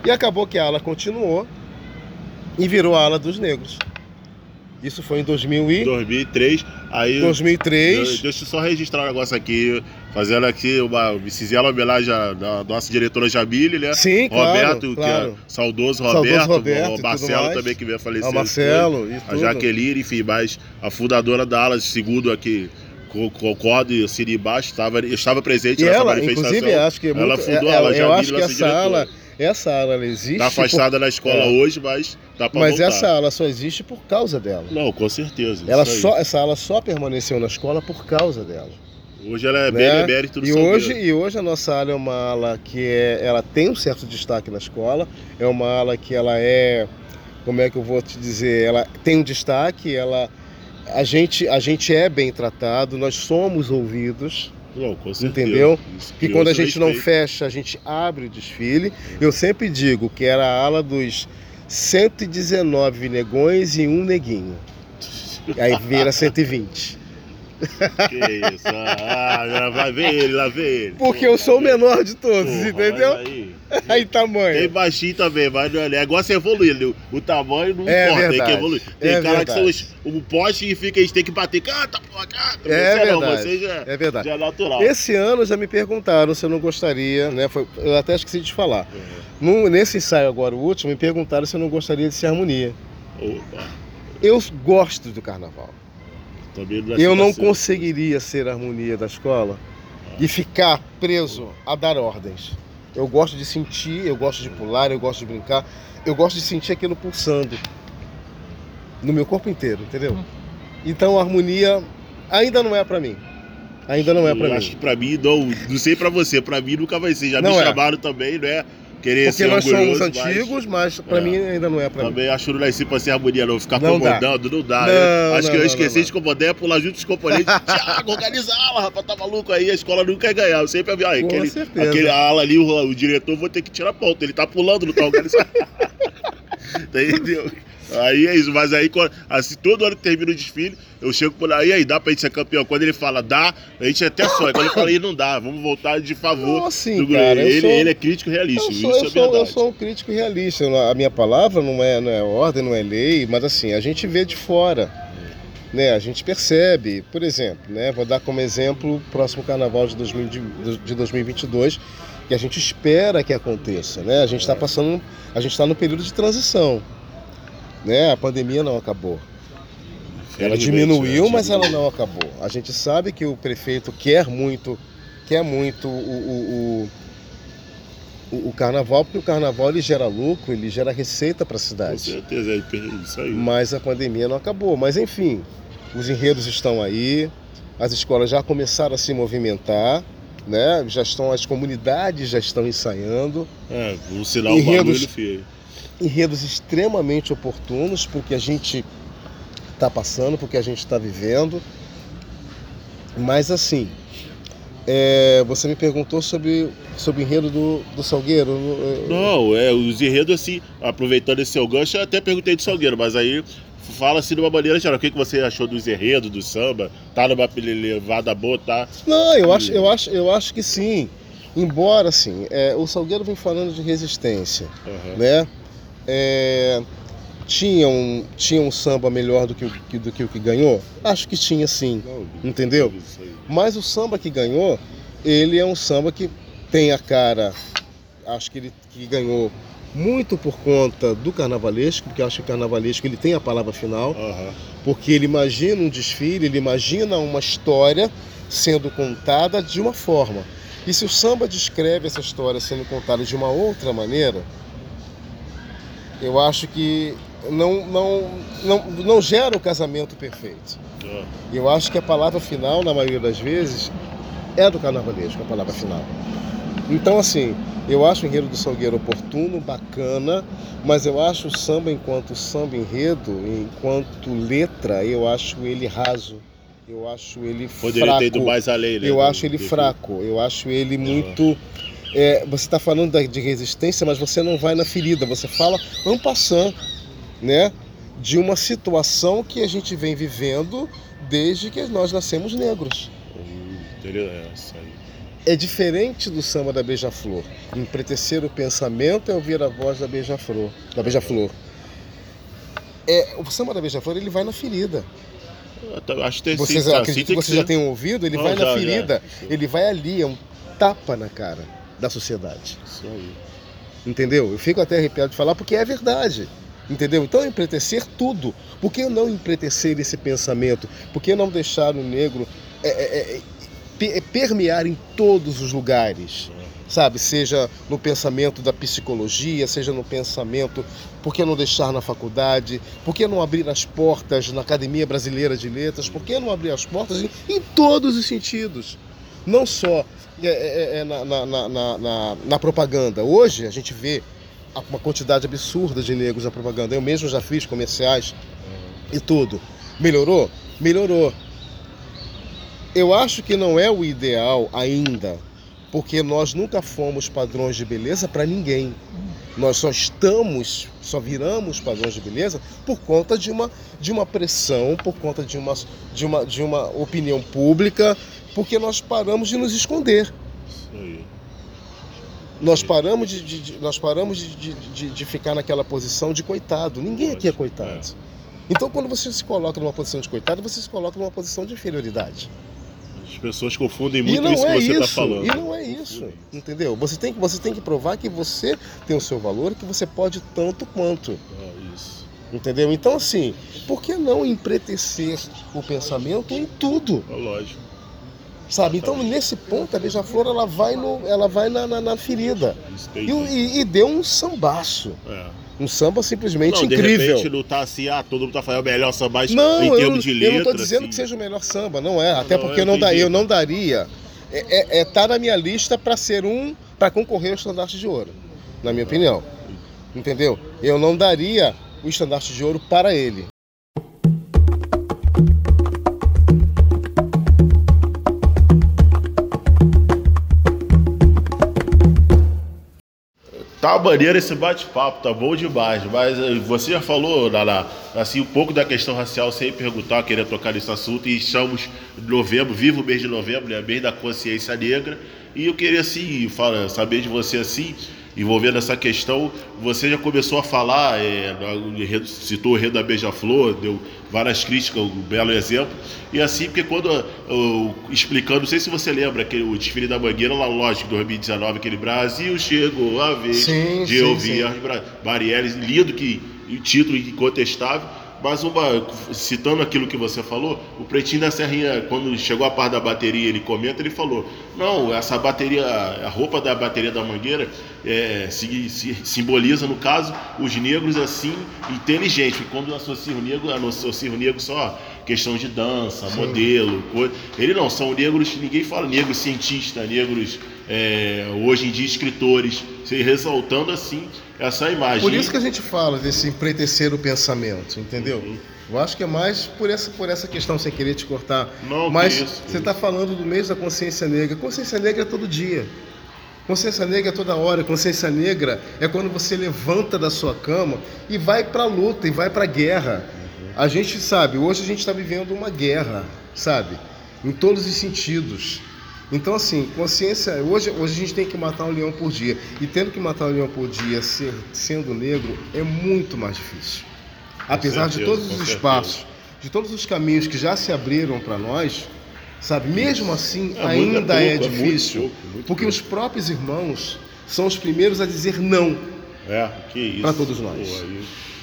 E acabou que a ala continuou e virou a ala dos negros. Isso foi em 2000 e... 2003. Aí, 2003. Deixa eu só registrar um negócio aqui, fazendo aqui uma singela homenagem à nossa diretora Jamile, né? Sim, Roberto, claro, claro. que é saudoso Roberto, saudoso Roberto o Marcelo também que veio falecer. O Marcelo, e A Jaqueline, enfim, mas a fundadora da ala, segundo aqui concordo e assino embaixo, estava, estava presente e nessa ela, manifestação. Inclusive, acho que é ela muito, fundou ela, a Eu acho que essa ala, essa ala ela existe. Está afastada por... da escola é. hoje, mas para Mas voltar. essa ala só existe por causa dela. Não, com certeza. Ela só, essa ala só permaneceu na escola por causa dela. Hoje ela é né? bem tudo e hoje E hoje a nossa ala é uma ala que é, ela tem um certo destaque na escola. É uma ala que ela é, como é que eu vou te dizer, ela tem um destaque, ela a gente, a gente é bem tratado, nós somos ouvidos. Não, com certeza. Entendeu? que quando a gente não fecha, a gente abre o desfile. Eu sempre digo que era a ala dos 119 negões e um neguinho. Aí vira 120. Que isso? Ah, lá vem ele, lá vem ele. Porque eu sou o menor de todos, Porra, entendeu? Aí. aí tamanho. Tem baixinho também, mas não é negócio é evoluir. O, o tamanho não é importa, verdade. tem que evoluir. Tem é cara verdade. que são os, o poste e fica, eles têm que bater. Canta, porra, canta. É você verdade. Não, você já, é verdade. Já é natural. Esse ano já me perguntaram se eu não gostaria, né? Foi, eu até esqueci de falar. Uhum. No, nesse ensaio agora, o último, me perguntaram se eu não gostaria de ser harmonia. Opa. Eu gosto do carnaval. Eu não conseguiria ser a harmonia da escola e ficar preso a dar ordens. Eu gosto de sentir, eu gosto de pular, eu gosto de brincar, eu gosto de sentir aquilo pulsando no meu corpo inteiro, entendeu? Então a harmonia ainda não é para mim. Ainda não é para mim. Acho que para mim não, não sei para você, para mim nunca vai ser. Já não me é. chamaram também, não é? Querer Porque ser nós somos antigos, mas, para é. mim ainda não é mim. Também acho que não nasci para ser harmonia, não. Ficar não comandando, dá. não dá. Não, acho não, que eu esqueci não, de comandar, é pular junto os componentes. Tiago, organiza a ala, rapaz, tá maluco aí, a escola nunca ia ganhar. Eu sempre havia. Com aquele, certeza. aquele ala ali, o, o diretor, vou ter que tirar ponto. Ele tá pulando, não tá organizando. Entendeu? Aí é isso, mas aí assim, todo ano que termina o desfile, eu chego por aí, aí dá pra gente ser campeão. Quando ele fala dá, a gente até sonha. Quando ele fala aí não dá, vamos voltar de favor. Não, assim, do cara, ele, sou, ele é crítico realista. Eu sou, isso eu, é sou, eu sou um crítico realista. A minha palavra não é, não é ordem, não é lei, mas assim, a gente vê de fora. Né, a gente percebe, por exemplo, né, vou dar como exemplo o próximo carnaval de, 2000, de 2022, que a gente espera que aconteça. Né? A gente está passando, a gente está no período de transição. Né? A pandemia não acabou. Ela diminuiu, mas ela não acabou. A gente sabe que o prefeito quer muito, quer muito o, o, o, o carnaval, porque o carnaval ele gera lucro, ele gera receita para a cidade. Com certeza, é isso aí. Mas a pandemia não acabou. Mas enfim, os enredos estão aí, as escolas já começaram a se movimentar, né? Já estão, as comunidades já estão ensaiando. É, um sinal enredos, feio. Enredos extremamente oportunos, porque a gente está passando, porque a gente está vivendo. Mas assim, é, você me perguntou sobre, sobre o enredo do, do Salgueiro. Não, é, os enredos assim, aproveitando esse seu gancho, eu até perguntei do Salgueiro, mas aí fala assim de uma maneira geral. O que, que você achou dos enredos, do samba? Tá numa levada boa, tá? Não, eu acho, eu acho, eu acho que sim. Embora, assim, é, o Salgueiro vem falando de resistência, uhum. né? É, tinha, um, tinha um samba melhor do que, o, do que o que ganhou? Acho que tinha sim, entendeu? Mas o samba que ganhou, ele é um samba que tem a cara, acho que ele que ganhou muito por conta do carnavalesco, porque eu acho que o carnavalesco ele tem a palavra final, uhum. porque ele imagina um desfile, ele imagina uma história sendo contada de uma forma. E se o samba descreve essa história sendo contada de uma outra maneira, eu acho que não, não, não, não gera o casamento perfeito. Uhum. Eu acho que a palavra final, na maioria das vezes, é do carnavalesco, a palavra final. Então, assim, eu acho o enredo do Salgueiro oportuno, bacana, mas eu acho o samba enquanto samba enredo, enquanto letra, eu acho ele raso. Eu acho ele Poderia fraco. ter ido mais além, né? Eu acho ele fraco. Eu acho ele muito. É, você está falando de resistência, mas você não vai na ferida. Você fala um passant, né? De uma situação que a gente vem vivendo desde que nós nascemos negros. Hum, interessante é diferente do samba da Beija-Flor. Empretecer o pensamento é ouvir a voz da Beija-Flor. Da Beija-Flor. É, o samba da Beija-Flor ele vai na ferida. Acho que Vocês sim, acredito que vocês já tenham ouvido, ele Não, vai já, na ferida. Já. Ele vai ali, é um tapa na cara da sociedade. Isso aí. Entendeu? Eu fico até arrepiado de falar porque é verdade. Entendeu? Então empretecer tudo. Por que não empretecer esse pensamento? Por que não deixar o negro é, é, é permear em todos os lugares, sabe? Seja no pensamento da psicologia, seja no pensamento, por que não deixar na faculdade? Por que não abrir as portas na Academia Brasileira de Letras? Por que não abrir as portas em, em todos os sentidos? Não só é, é, é na, na, na, na, na propaganda. Hoje a gente vê uma quantidade absurda de negros na propaganda. Eu mesmo já fiz comerciais e tudo. Melhorou? Melhorou. Eu acho que não é o ideal ainda, porque nós nunca fomos padrões de beleza para ninguém. Nós só estamos, só viramos padrões de beleza por conta de uma, de uma pressão, por conta de uma, de, uma, de uma opinião pública, porque nós paramos de nos esconder. Nós paramos de, de, de nós paramos de, de, de, ficar naquela posição de coitado. Ninguém aqui é coitado. É. Então, quando você se coloca numa posição de coitado, você se coloca numa posição de inferioridade. As pessoas confundem muito isso é que você está falando. E não é isso, entendeu? Você tem, que, você tem que provar que você tem o seu valor e que você pode tanto quanto. É isso. Entendeu? Então, assim, por que não empretecer o pensamento em tudo? É lógico. Sabe? Então, nesse ponto, a beija-flor ela vai, no, ela vai na, na, na ferida. E, e, e, deu um sambaço. É. Um samba simplesmente não, incrível. De repente não tá assim, ah, todo mundo tá fazendo o melhor samba não, em termos de letra. Eu não tô dizendo assim. que seja o melhor samba, não é. Até não, porque eu não, daria, eu não daria. É, é, é tá na minha lista para ser um, para concorrer ao estandarte de ouro, na minha opinião. Entendeu? Eu não daria o estandarte de ouro para ele. Tá maneiro esse bate-papo, tá bom demais. Mas eh, você já falou, Lala, assim, um pouco da questão racial sem perguntar, queria tocar nesse assunto. E estamos em novembro, vivo o mês de novembro, né? Mês da consciência negra. E eu queria, assim, fala, saber de você, assim, envolvendo essa questão. Você já começou a falar, é, citou o Rei da Beija-Flor, deu várias críticas, um belo exemplo. E assim, porque quando, eu, explicando, não sei se você lembra, aquele, o desfile da Mangueira, lá, lógico, 2019, aquele Brasil chegou a vez sim, de sim, ouvir as Marielles, lindo que título incontestável, mas uma, citando aquilo que você falou, o Pretinho da Serrinha, quando chegou a parte da bateria, ele comenta, ele falou: não, essa bateria, a roupa da bateria da Mangueira é, se, se, simboliza, no caso, os negros assim, inteligentes. E quando associa o negro, associa o negro só questão de dança, Sim. modelo, coisa. Ele não, são negros, ninguém fala negros cientistas, negros é, hoje em dia escritores, ressaltando assim essa imagem. Por isso que a gente fala desse empretecer o pensamento, entendeu? Uhum. Eu acho que é mais por essa, por essa questão, sem querer te cortar. Não, Mas isso, você está falando do mês da consciência negra. Consciência negra é todo dia. Consciência negra é toda hora. Consciência negra é quando você levanta da sua cama e vai para a luta, e vai para a guerra. Uhum. A gente sabe, hoje a gente está vivendo uma guerra, sabe? Em todos os sentidos. Então, assim, consciência. Hoje, hoje a gente tem que matar um leão por dia. E tendo que matar um leão por dia ser, sendo negro é muito mais difícil. Apesar certeza, de todos os certeza. espaços, de todos os caminhos que já se abriram para nós, sabe? Mesmo assim, é ainda é, pouco, é difícil. É muito pouco, muito porque pouco. os próprios irmãos são os primeiros a dizer não é, para todos nós. Pô.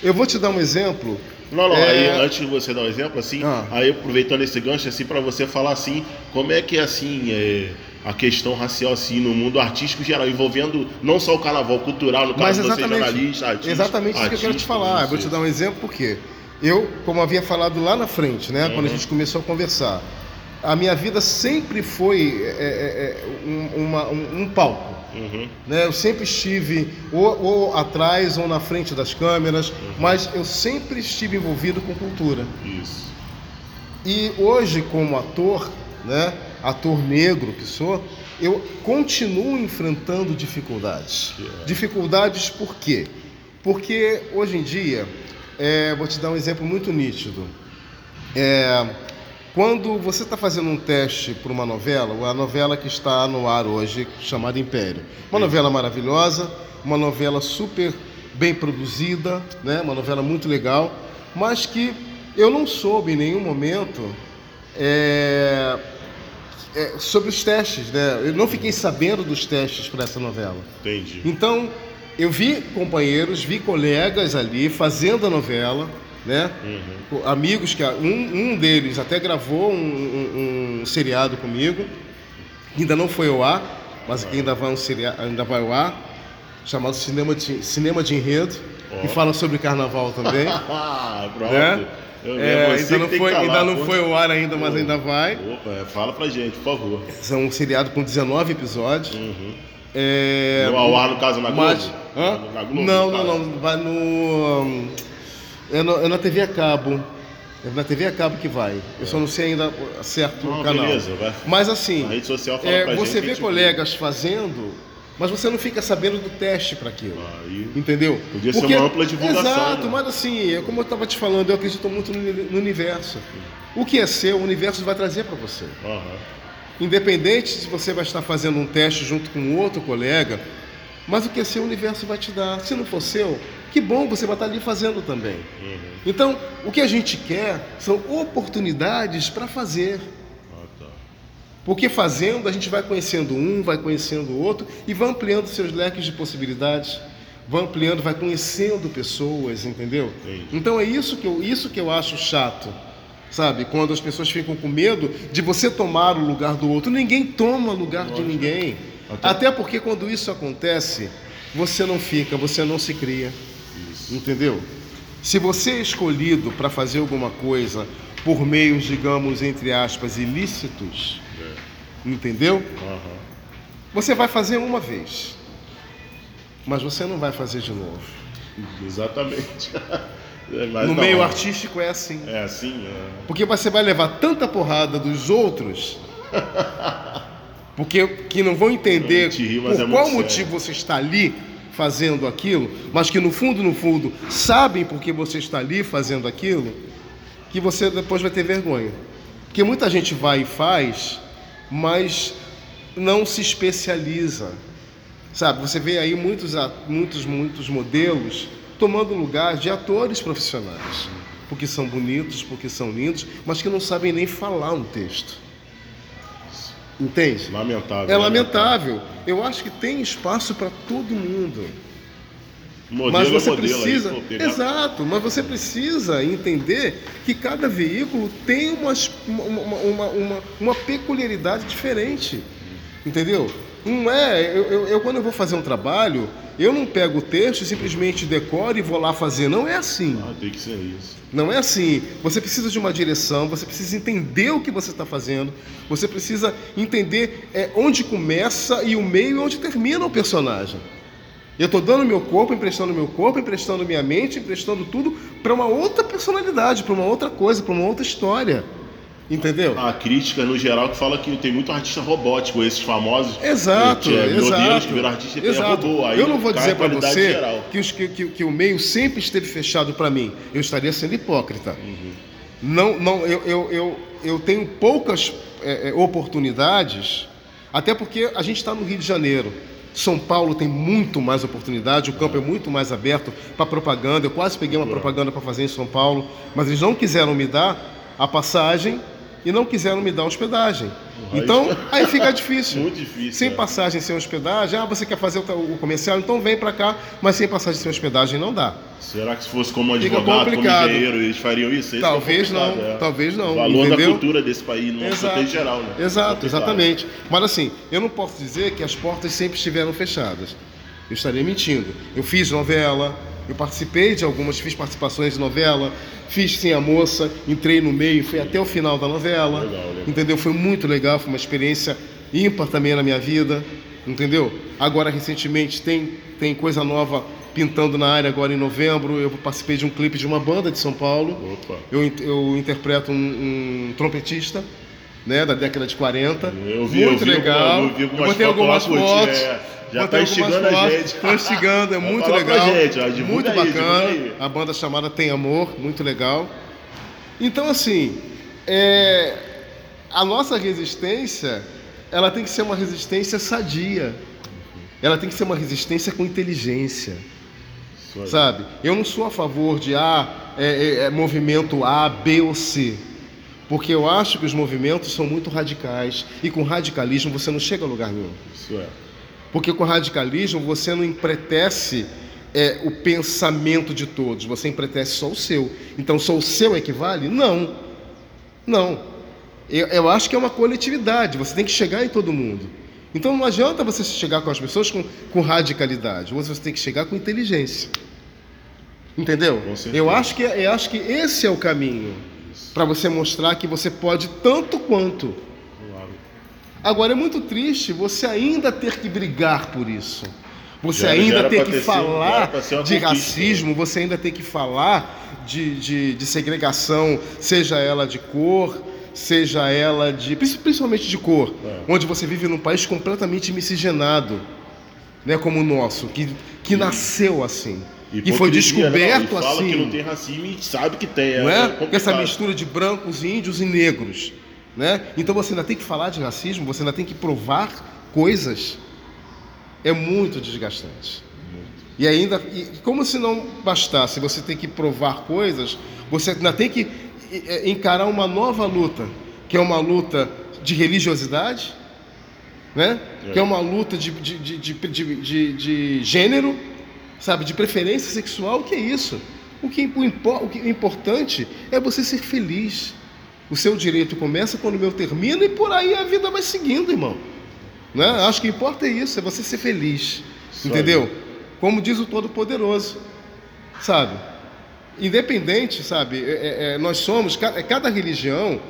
Eu vou te dar um exemplo não, não, é... aí antes de você dar um exemplo, assim, ah. aí aproveitando esse gancho, assim, para você falar assim, como é que é assim, é, a questão racial assim no mundo artístico geral, envolvendo não só o carnaval cultural, no caso de você jornalista, artista. Exatamente isso que eu quero te falar. Vou te dar um exemplo porque eu, como havia falado lá na frente, né, uhum. quando a gente começou a conversar, a minha vida sempre foi é, é, é um, uma, um, um palco. Uhum. Né? Eu sempre estive ou, ou, atrás ou na frente das câmeras, uhum. mas eu sempre estive envolvido com cultura. Isso. E hoje, como ator, né, ator negro que sou, eu continuo enfrentando dificuldades. Yeah. Dificuldades por quê? Porque hoje em dia, é, vou te dar um exemplo muito nítido. É, quando você está fazendo um teste para uma novela, a novela que está no ar hoje, chamada Império, uma novela maravilhosa, uma novela super bem produzida, né? uma novela muito legal, mas que eu não soube em nenhum momento é, é, sobre os testes, né? Eu não fiquei sabendo dos testes para essa novela. Entendi. Então, eu vi companheiros, vi colegas ali fazendo a novela, né? Uhum. Amigos que um, um deles até gravou um, um, um, seriado comigo, ainda não foi ao ar, mas uhum. ainda vai um seriado, ainda vai ao ar, chamado Cinema de, Cinema de Enredo, oh. que fala sobre carnaval também. Né? É, ainda não, foi, ainda não foi ao ar ainda, mas ainda vai. Opa, é, fala pra gente, por favor. São um seriado com 19 episódios. Uhum. É, ao ar, no caso, na Globo? Mas, na Globo não, não, não. Vai no... É, no, é na TV a cabo. É na TV a cabo que vai. Eu é. só não sei ainda certo não, o canal. Beleza, vai. Mas assim, a rede social fala é, você vê colegas fazendo, mas você não fica sabendo do teste para aquilo. Aí, entendeu? Podia Porque, ser uma ampla divulgação. Exato, né? mas assim, é como eu estava te falando, eu acredito muito no, no, universo. O que é seu, o universo vai trazer para você. Uhum. Independente se você vai estar fazendo um teste junto com outro colega, mas o que é seu, o universo vai te dar. Se não for seu, que bom, você vai estar ali fazendo também. Uhum. Então, o que a gente quer são oportunidades para fazer. Ah, tá. Porque fazendo, a gente vai conhecendo um, vai conhecendo o outro e vai ampliando seus leques de possibilidades. Vai ampliando, vai conhecendo pessoas, entendeu? Entendi. Então é isso que, eu, isso que eu acho chato sabe? Quando as pessoas ficam com medo de você tomar o lugar do outro. Ninguém toma lugar de ninguém. Até... Até porque quando isso acontece, você não fica, você não se cria. Entendeu? Se você é escolhido para fazer alguma coisa por meios, digamos, entre aspas, ilícitos, é. entendeu? Uhum. Você vai fazer uma vez, mas você não vai fazer de novo. Exatamente. É, no meio artístico é assim. É assim. É. Porque você vai levar tanta porrada dos outros porque que não vão entender rir, por é qual motivo sério. você está ali fazendo aquilo, mas que no fundo, no fundo, sabem por que você está ali fazendo aquilo, que você depois vai ter vergonha. Porque muita gente vai e faz, mas não se especializa. Sabe, você vê aí muitos, muitos, muitos modelos tomando lugar de atores profissionais, porque são bonitos, porque são lindos, mas que não sabem nem falar um texto. Entende? Lamentável. É lamentável. Eu acho que tem espaço para todo mundo. Modelo mas é você modelo, aí, precisa, pegar- exato, mas você precisa entender que cada veículo tem uma, uma, uma, uma, uma peculiaridade diferente, entendeu? Não é, eu, eu, eu, quando eu vou fazer um trabalho, eu não pego o texto simplesmente decoro e vou lá fazer, não é assim. Ah, tem que ser isso. Não é assim. Você precisa de uma direção, você precisa entender o que você está fazendo, você precisa entender é, onde começa e o meio e onde termina o personagem. Eu estou dando meu corpo, emprestando meu corpo, emprestando minha mente, emprestando tudo para uma outra personalidade, para uma outra coisa, para uma outra história. Entendeu? A crítica, no geral, que fala que tem muito artista robótico, esses famosos. Exato, que é, exato. que viram artista exato. robô. Aí eu não vou dizer para você que, os- que- que- que o meio sempre esteve fechado para mim. Eu estaria sendo hipócrita. Uhum. Não, não, eu, eu, eu, eu tenho poucas é, é, oportunidades, até porque a gente está no Rio de Janeiro. São Paulo tem muito mais oportunidade, o campo é muito mais aberto para propaganda. Eu quase peguei uma propaganda para fazer em São Paulo, mas eles não quiseram me dar a passagem e não quiseram me dar hospedagem. Aí Então, aí fica difícil. Muito difícil. Sem né? passagem, sem hospedagem. Ah, você quer fazer o, comercial? Então vem para cá, mas sem passagem, sem hospedagem não dá. Será que se fosse como advogado, como engenheiro, eles fariam isso? Esse é Talvez não, é. talvez não. O valor da entendeu? cultura desse país, no Exato. geral, né? Exato, exatamente. Mas assim, eu não posso dizer que as portas sempre estiveram fechadas. Eu estaria mentindo. Eu fiz novela, eu participei de algumas, fiz participações de novela, fiz Sim a Moça, entrei no meio, fui até o final da novela. Legal, legal. Entendeu? Foi muito legal, foi uma experiência ímpar também na minha vida. Entendeu? Agora, recentemente, tem, tem coisa nova pintando na área agora em novembro. Eu participei de um clipe de uma banda de São Paulo. Opa. Eu, eu interpreto um, um trompetista, né, da década de 40. Eu vi, muito eu vi, legal. eu vi algumas botei fotos algumas curti, fotos. é. Já botei tá instigando a gente. Tô instigando, é muito legal. gente, ó, muito aí, bacana. A banda chamada Tem Amor, muito legal. Então, assim, é, a nossa resistência, ela tem que ser uma resistência sadia. Ela tem que ser uma resistência com inteligência sabe? Eu não sou a favor de ah, é, é, é movimento A, B ou C, porque eu acho que os movimentos são muito radicais e com radicalismo você não chega a lugar nenhum. Isso é. Porque com radicalismo você não empretece é, o pensamento de todos, você empretece só o seu. Então só o seu equivale? Não, não. Eu, eu acho que é uma coletividade, você tem que chegar em todo mundo. Então não adianta você chegar com as pessoas com, com radicalidade, você tem que chegar com inteligência. Entendeu? Eu acho que, eu acho que esse é o caminho para você mostrar que você pode tanto quanto. Agora é muito triste você ainda ter que brigar por isso. Você Já- já ainda era ter que ter sido- já falar uma de conquista, racismo, você ainda tem que falar de, de, de segregação, seja ela de cor, seja ela de. princi- principalmente de cor, É. onde você vive num país completamente miscigenado, né, como o nosso, que, que nasceu assim. E, foi Hipocrisia, né? descoberto E fala assim. que não tem racismo e sabe que tem. Não é? é essa mistura de brancos, índios e negros. Né? Então você ainda tem que falar de racismo, você ainda tem que provar coisas. É muito desgastante. E ainda, e como se não bastasse você ter que provar coisas, você ainda tem que encarar uma nova luta, que é uma luta de religiosidade, né? É. que é uma luta de, de, de, de, de, gênero, sabe, de preferência sexual, o que é isso? O que o, o que o importante é você ser feliz. O seu direito começa quando o meu termina e por aí a vida vai seguindo, irmão. Né? Acho que importa é isso, é você ser feliz. Isso entendeu? aí. Como diz o Todo-Poderoso, sabe? Independente, sabe? É- é- é, nós somos, ca- cada religião,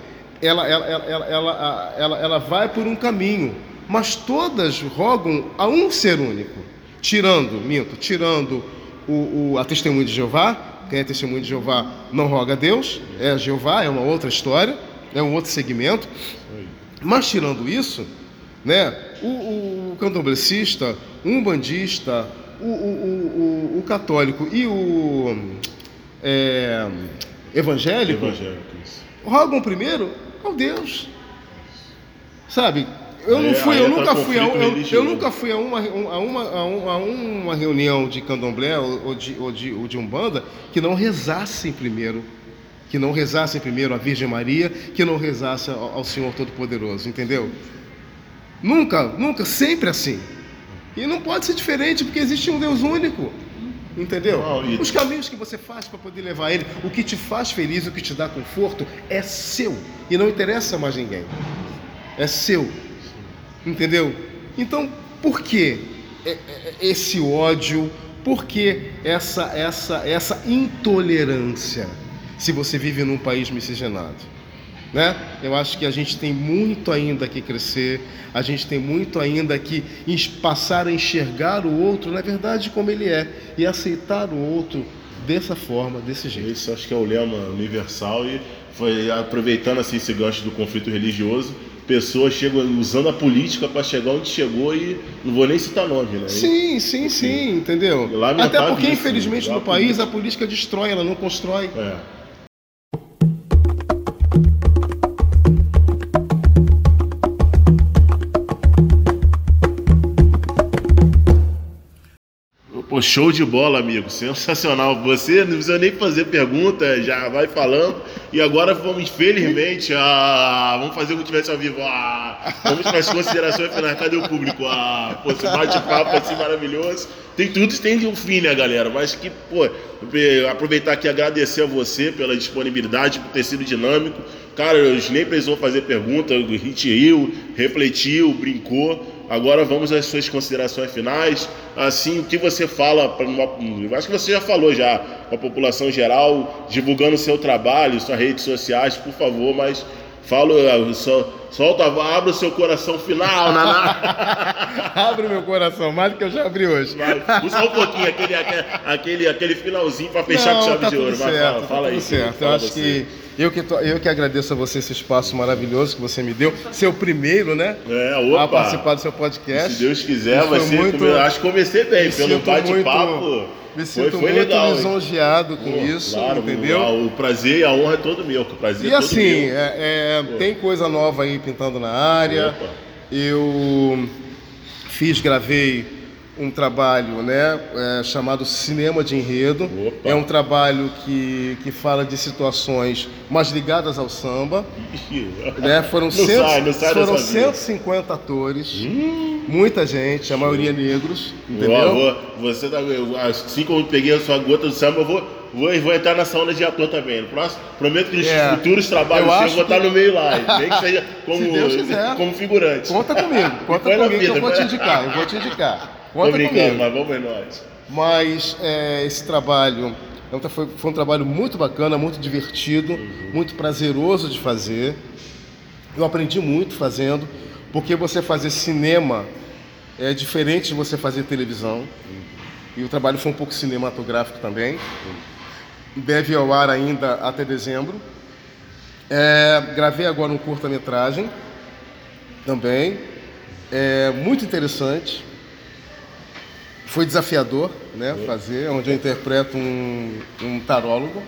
ela, ela, ela, ela, ela, ela, ela vai por um caminho, mas todas rogam a um ser único. Tirando, minto, tirando o, o- a testemunha de Jeová, quem é testemunha de Jeová não roga a Deus, é Jeová, é uma outra história, é um outro segmento. Mas tirando isso, né, o, o, o candomblessista, o umbandista, o, o, o, o- católico e o é, evangélico Evangélico, rogam primeiro ao Deus. Sabe? Eu não fui, aí eu nunca fui a, eu, eu nunca fui a uma, a uma, a uma, a uma reunião de candomblé ou, de, ou, de, ou de umbanda que não rezassem primeiro, que não rezassem primeiro a Virgem Maria, que não rezassem ao, Senhor Todo-Poderoso, entendeu? Nunca, nunca, sempre assim. E não pode ser diferente porque existe um Deus único. Entendeu? Os caminhos que você faz para poder levar ele, o que te faz feliz, o que te dá conforto, é seu. E não interessa mais ninguém. É seu. Entendeu? Então, por que é- é- esse ódio? Por que essa, essa, essa intolerância se você vive num país miscigenado? Né? Eu acho que a gente tem muito ainda que crescer, a gente tem muito ainda que passar a enxergar o outro, na verdade, como ele é, e aceitar o outro dessa forma, desse jeito. Isso acho que é o lema universal e foi aproveitando assim esse gancho do conflito religioso, pessoas chegam usando a política para chegar onde chegou e não vou nem citar nome, né? Sim, sim, sim, entendeu? Até porque, isso, infelizmente, né? no país a política destrói, ela não constrói. É. Pô, show de bola, amigo. Sensacional. Você não precisa nem fazer pergunta, já vai falando. E agora vamos, infelizmente, ah, vamos fazer como se tivesse ao vivo. Ah, vamos para as considerações finais. Cadê o público? Ah, pô, esse bate-papo assim maravilhoso. Tem tudo, tem um fim, né, galera? Mas que, pô, aproveitar aqui e agradecer a você pela disponibilidade, por ter sido dinâmico. Cara, eu nem precisou fazer pergunta, a gente riu, refletiu, brincou. Agora vamos às suas considerações finais. Assim, o que você fala eu Acho que você já falou já para a população geral, divulgando o seu trabalho, suas redes sociais, por favor, mas fala, só, solta, abra o seu coração final, Naná. Abre meu coração, mais do que eu já abri hoje. Vai, Só um pouquinho, aquele, aquele, aquele, finalzinho para fechar Não, com chave tá de ouro. Vai, certo, fala, tá fala aí. certo. fala eu acho você. que eu que, tô- eu que agradeço a você esse espaço maravilhoso que você me deu. Seu primeiro, né? É, opa. A participar do seu podcast. Se Deus quiser, vai foi ser. muito- acho que comecei bem, me pelo bate-papo. muito- Me Foi, sinto foi muito legal. lisonjeado com Pô, isso, claro, entendeu? O, o prazer e a honra é todo meu. O prazer E é todo assim, meu. é- é, tem coisa nova aí pintando na área. Opa. Eu fiz, gravei um trabalho né, é, chamado Cinema de Enredo. Opa. É um trabalho que, que fala de situações mais ligadas ao samba. Né? Foram, Não cento- sai, não sai foram dessa vida. 150 atores, muita gente, a maioria negros, entendeu? vou, você tá, eu, assim como eu peguei a sua gota do samba, eu vou, vou, vou entrar nessa onda de ator também. No próximo, prometo que nos É. futuros trabalhos Eu eu vou estar que- no meio lá. Nem que seja como, Se Deus quiser. como figurante. Conta comigo, conta na comigo eu vou te na- indicar, eu vou te indicar. Conta brincando, mas vamos ver nós. Mas é, esse trabalho é foi, foi um trabalho muito bacana, muito divertido, muito prazeroso de fazer. Eu aprendi muito fazendo, porque você fazer cinema é diferente de você fazer televisão. E o trabalho foi um pouco cinematográfico também. Deve ir ao ar ainda até dezembro. É, gravei agora um curta-metragem também. É muito interessante. Foi desafiador, né, fazer, onde eu interpreto um, um tarólogo.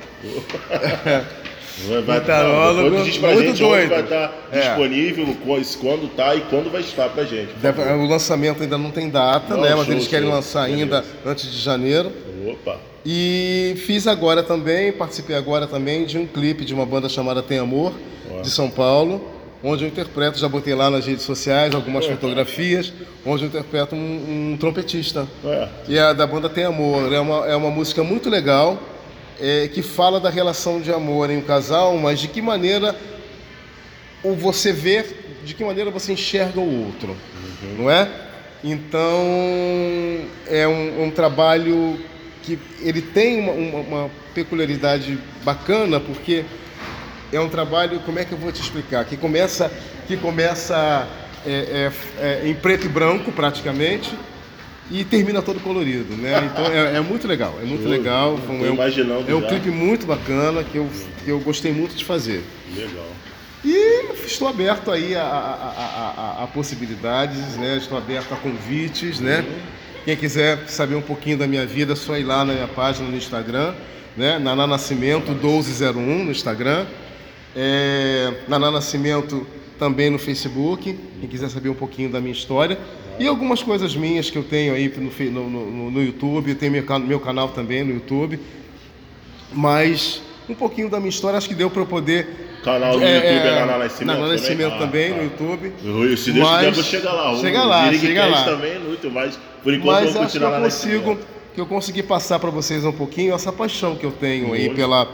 Vai, vai, Um tarólogo diz pra muito gente doido. vai estar É. disponível, quando- quando tá e quando vai estar pra gente. Deve- o lançamento ainda não tem data, Não, né, mas show, eles querem show. lançar ainda antes de janeiro. Opa. E fiz agora também, participei agora também de um clipe de uma banda chamada Tem Amor, Ó. de São Paulo, onde eu interpreto, já botei lá nas redes sociais algumas Opa. fotografias, onde eu interpreto um, um trompetista. É. E a da banda Tem Amor. É uma, é uma música muito legal, é, que fala da relação de amor em um casal, mas de que maneira o você vê, de que maneira você enxerga o outro, não é? Então, é um, um trabalho que ele tem uma, uma- uma peculiaridade bacana, porque é um trabalho, como é que eu vou te explicar? Que começa, que começa é, é, é, em preto e branco, praticamente, e termina todo colorido, né? Então é, é muito legal, é muito legal. É um, imaginando é um já. clipe muito bacana que eu, que eu gostei muito de fazer. Legal. E estou aberto aí a, a- a- a- a possibilidades, né? Estou aberto a convites, né? Quem quiser saber um pouquinho da minha vida, é só ir lá na minha página no Instagram, né? Naná Nascimento 1201 no Instagram. É, Naná Nascimento também no Facebook, quem quiser saber um pouquinho da minha história. E algumas coisas minhas que eu tenho aí no, no, no- YouTube, tem meu, can- meu canal também no YouTube. Mas um pouquinho da minha história, acho que deu para eu poder Canal do é, YouTube é, é, Naná Nascimento. Naná Nascimento também, Ah, no tá. YouTube. Eu- Se Deus Mas- quiser, eu vou chegar lá. Chega lá, chega lá. também, muito mais. Por enquanto, Mas vamos acho que eu lá consigo, que eu consegui passar para vocês um pouquinho essa paixão que eu tenho aí pela,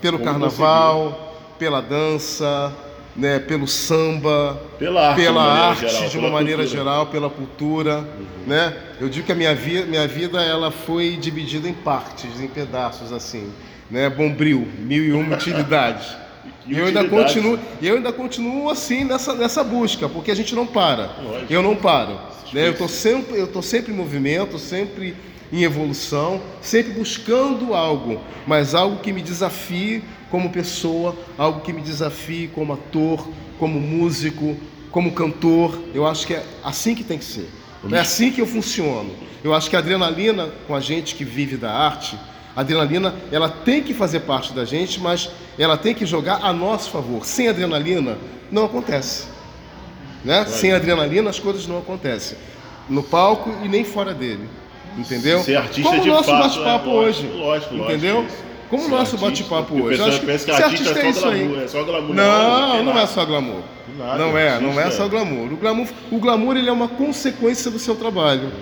pelo carnaval, pela dança, né, pelo samba, pela arte, pela de, arte geral, de pela uma maneira cultura. geral, pela cultura, Uhum. né? Eu digo que a minha vida, minha vida ela foi dividida em partes, em pedaços assim, né? Bombril, mil e uma utilidades. E eu ainda utilidade. continuo, e eu ainda continuo assim nessa, nessa busca, porque a gente não para. Lógico. Eu não paro. Né? Eu estou sempre, eu tô sempre em movimento, sempre em evolução, sempre buscando algo, mas algo que me desafie como pessoa, algo que me desafie como ator, como músico, como cantor. Eu acho que é assim que tem que ser. É assim que eu funciono. Eu acho que a adrenalina com a gente que vive da arte, a adrenalina, ela tem que fazer parte da gente, mas ela tem que jogar a nosso favor. Sem adrenalina, não acontece. Né? Sem adrenalina, as coisas não acontecem. No palco e nem fora dele. Entendeu? Ser artista Como o nosso fato, bate-papo é, lógico, hoje. lógico, lógico, entendeu? isso. Como o nosso artista, bate-papo hoje. Acho que pensa que ser artista é só isso aí. glamour, é só glamour. Não, não é só glamour. Nada, Não é, não é artista só é. glamour. O glamour, o glamour ele é uma consequência do seu trabalho.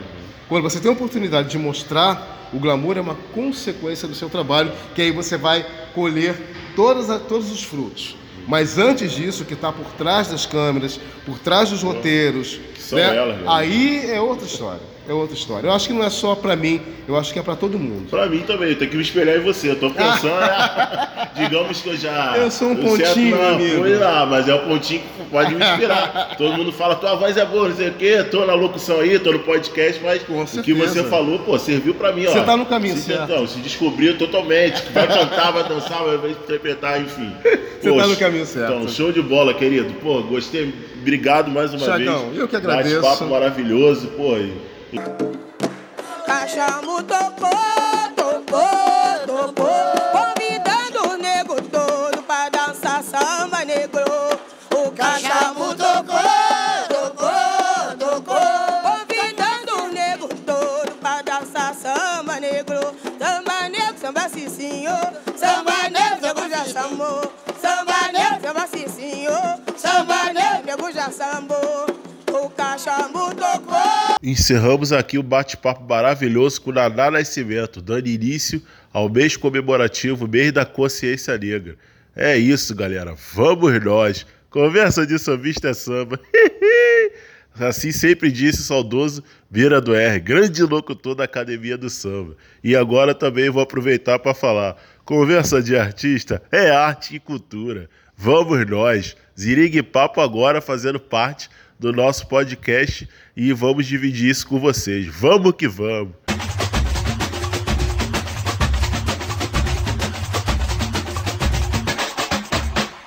Quando você tem a oportunidade de mostrar, o glamour é uma consequência do seu trabalho, que aí você vai colher todas a- todos os frutos. Mas antes disso, que está por trás das câmeras, por trás dos roteiros, são né, elas, né? aí é outra história. É outra história. Eu acho que não é só para mim, eu acho que é para todo mundo. Pra mim também, eu tenho que me espelhar em você. Eu tô pensando, é, digamos que eu já. Eu sou um eu certo, pontinho, não, lá, mas é o pontinho que pode me inspirar. Todo mundo fala, tua voz é boa, não sei o quê, tô na locução aí, tô no podcast, mas Com o que certeza. você falou, pô, serviu pra mim, ó. Você tá no caminho se, certo. Então, se descobriu totalmente, que vai cantar, vai dançar, vai interpretar, enfim. Você tá no caminho certo. Então, show de bola, querido. Pô, gostei. Obrigado mais uma Chagão, vez. eu que agradeço. Bate-papo maravilhoso, pô. e- Cachamo tocou, tocou, tocou, convidando Encerramos aqui o bate-papo maravilhoso com Naná Nascimento, dando início ao mês comemorativo, mês da consciência negra. É isso, galera. Vamos nós. Conversa de sambista é samba. Assim sempre disse o saudoso Beira do R, grande locutor da Academia do Samba. E agora também vou aproveitar para falar. Conversa de artista é arte e cultura. Vamos nós. Zirig Papo agora fazendo parte do nosso podcast e vamos dividir isso com vocês. Vamos que vamos.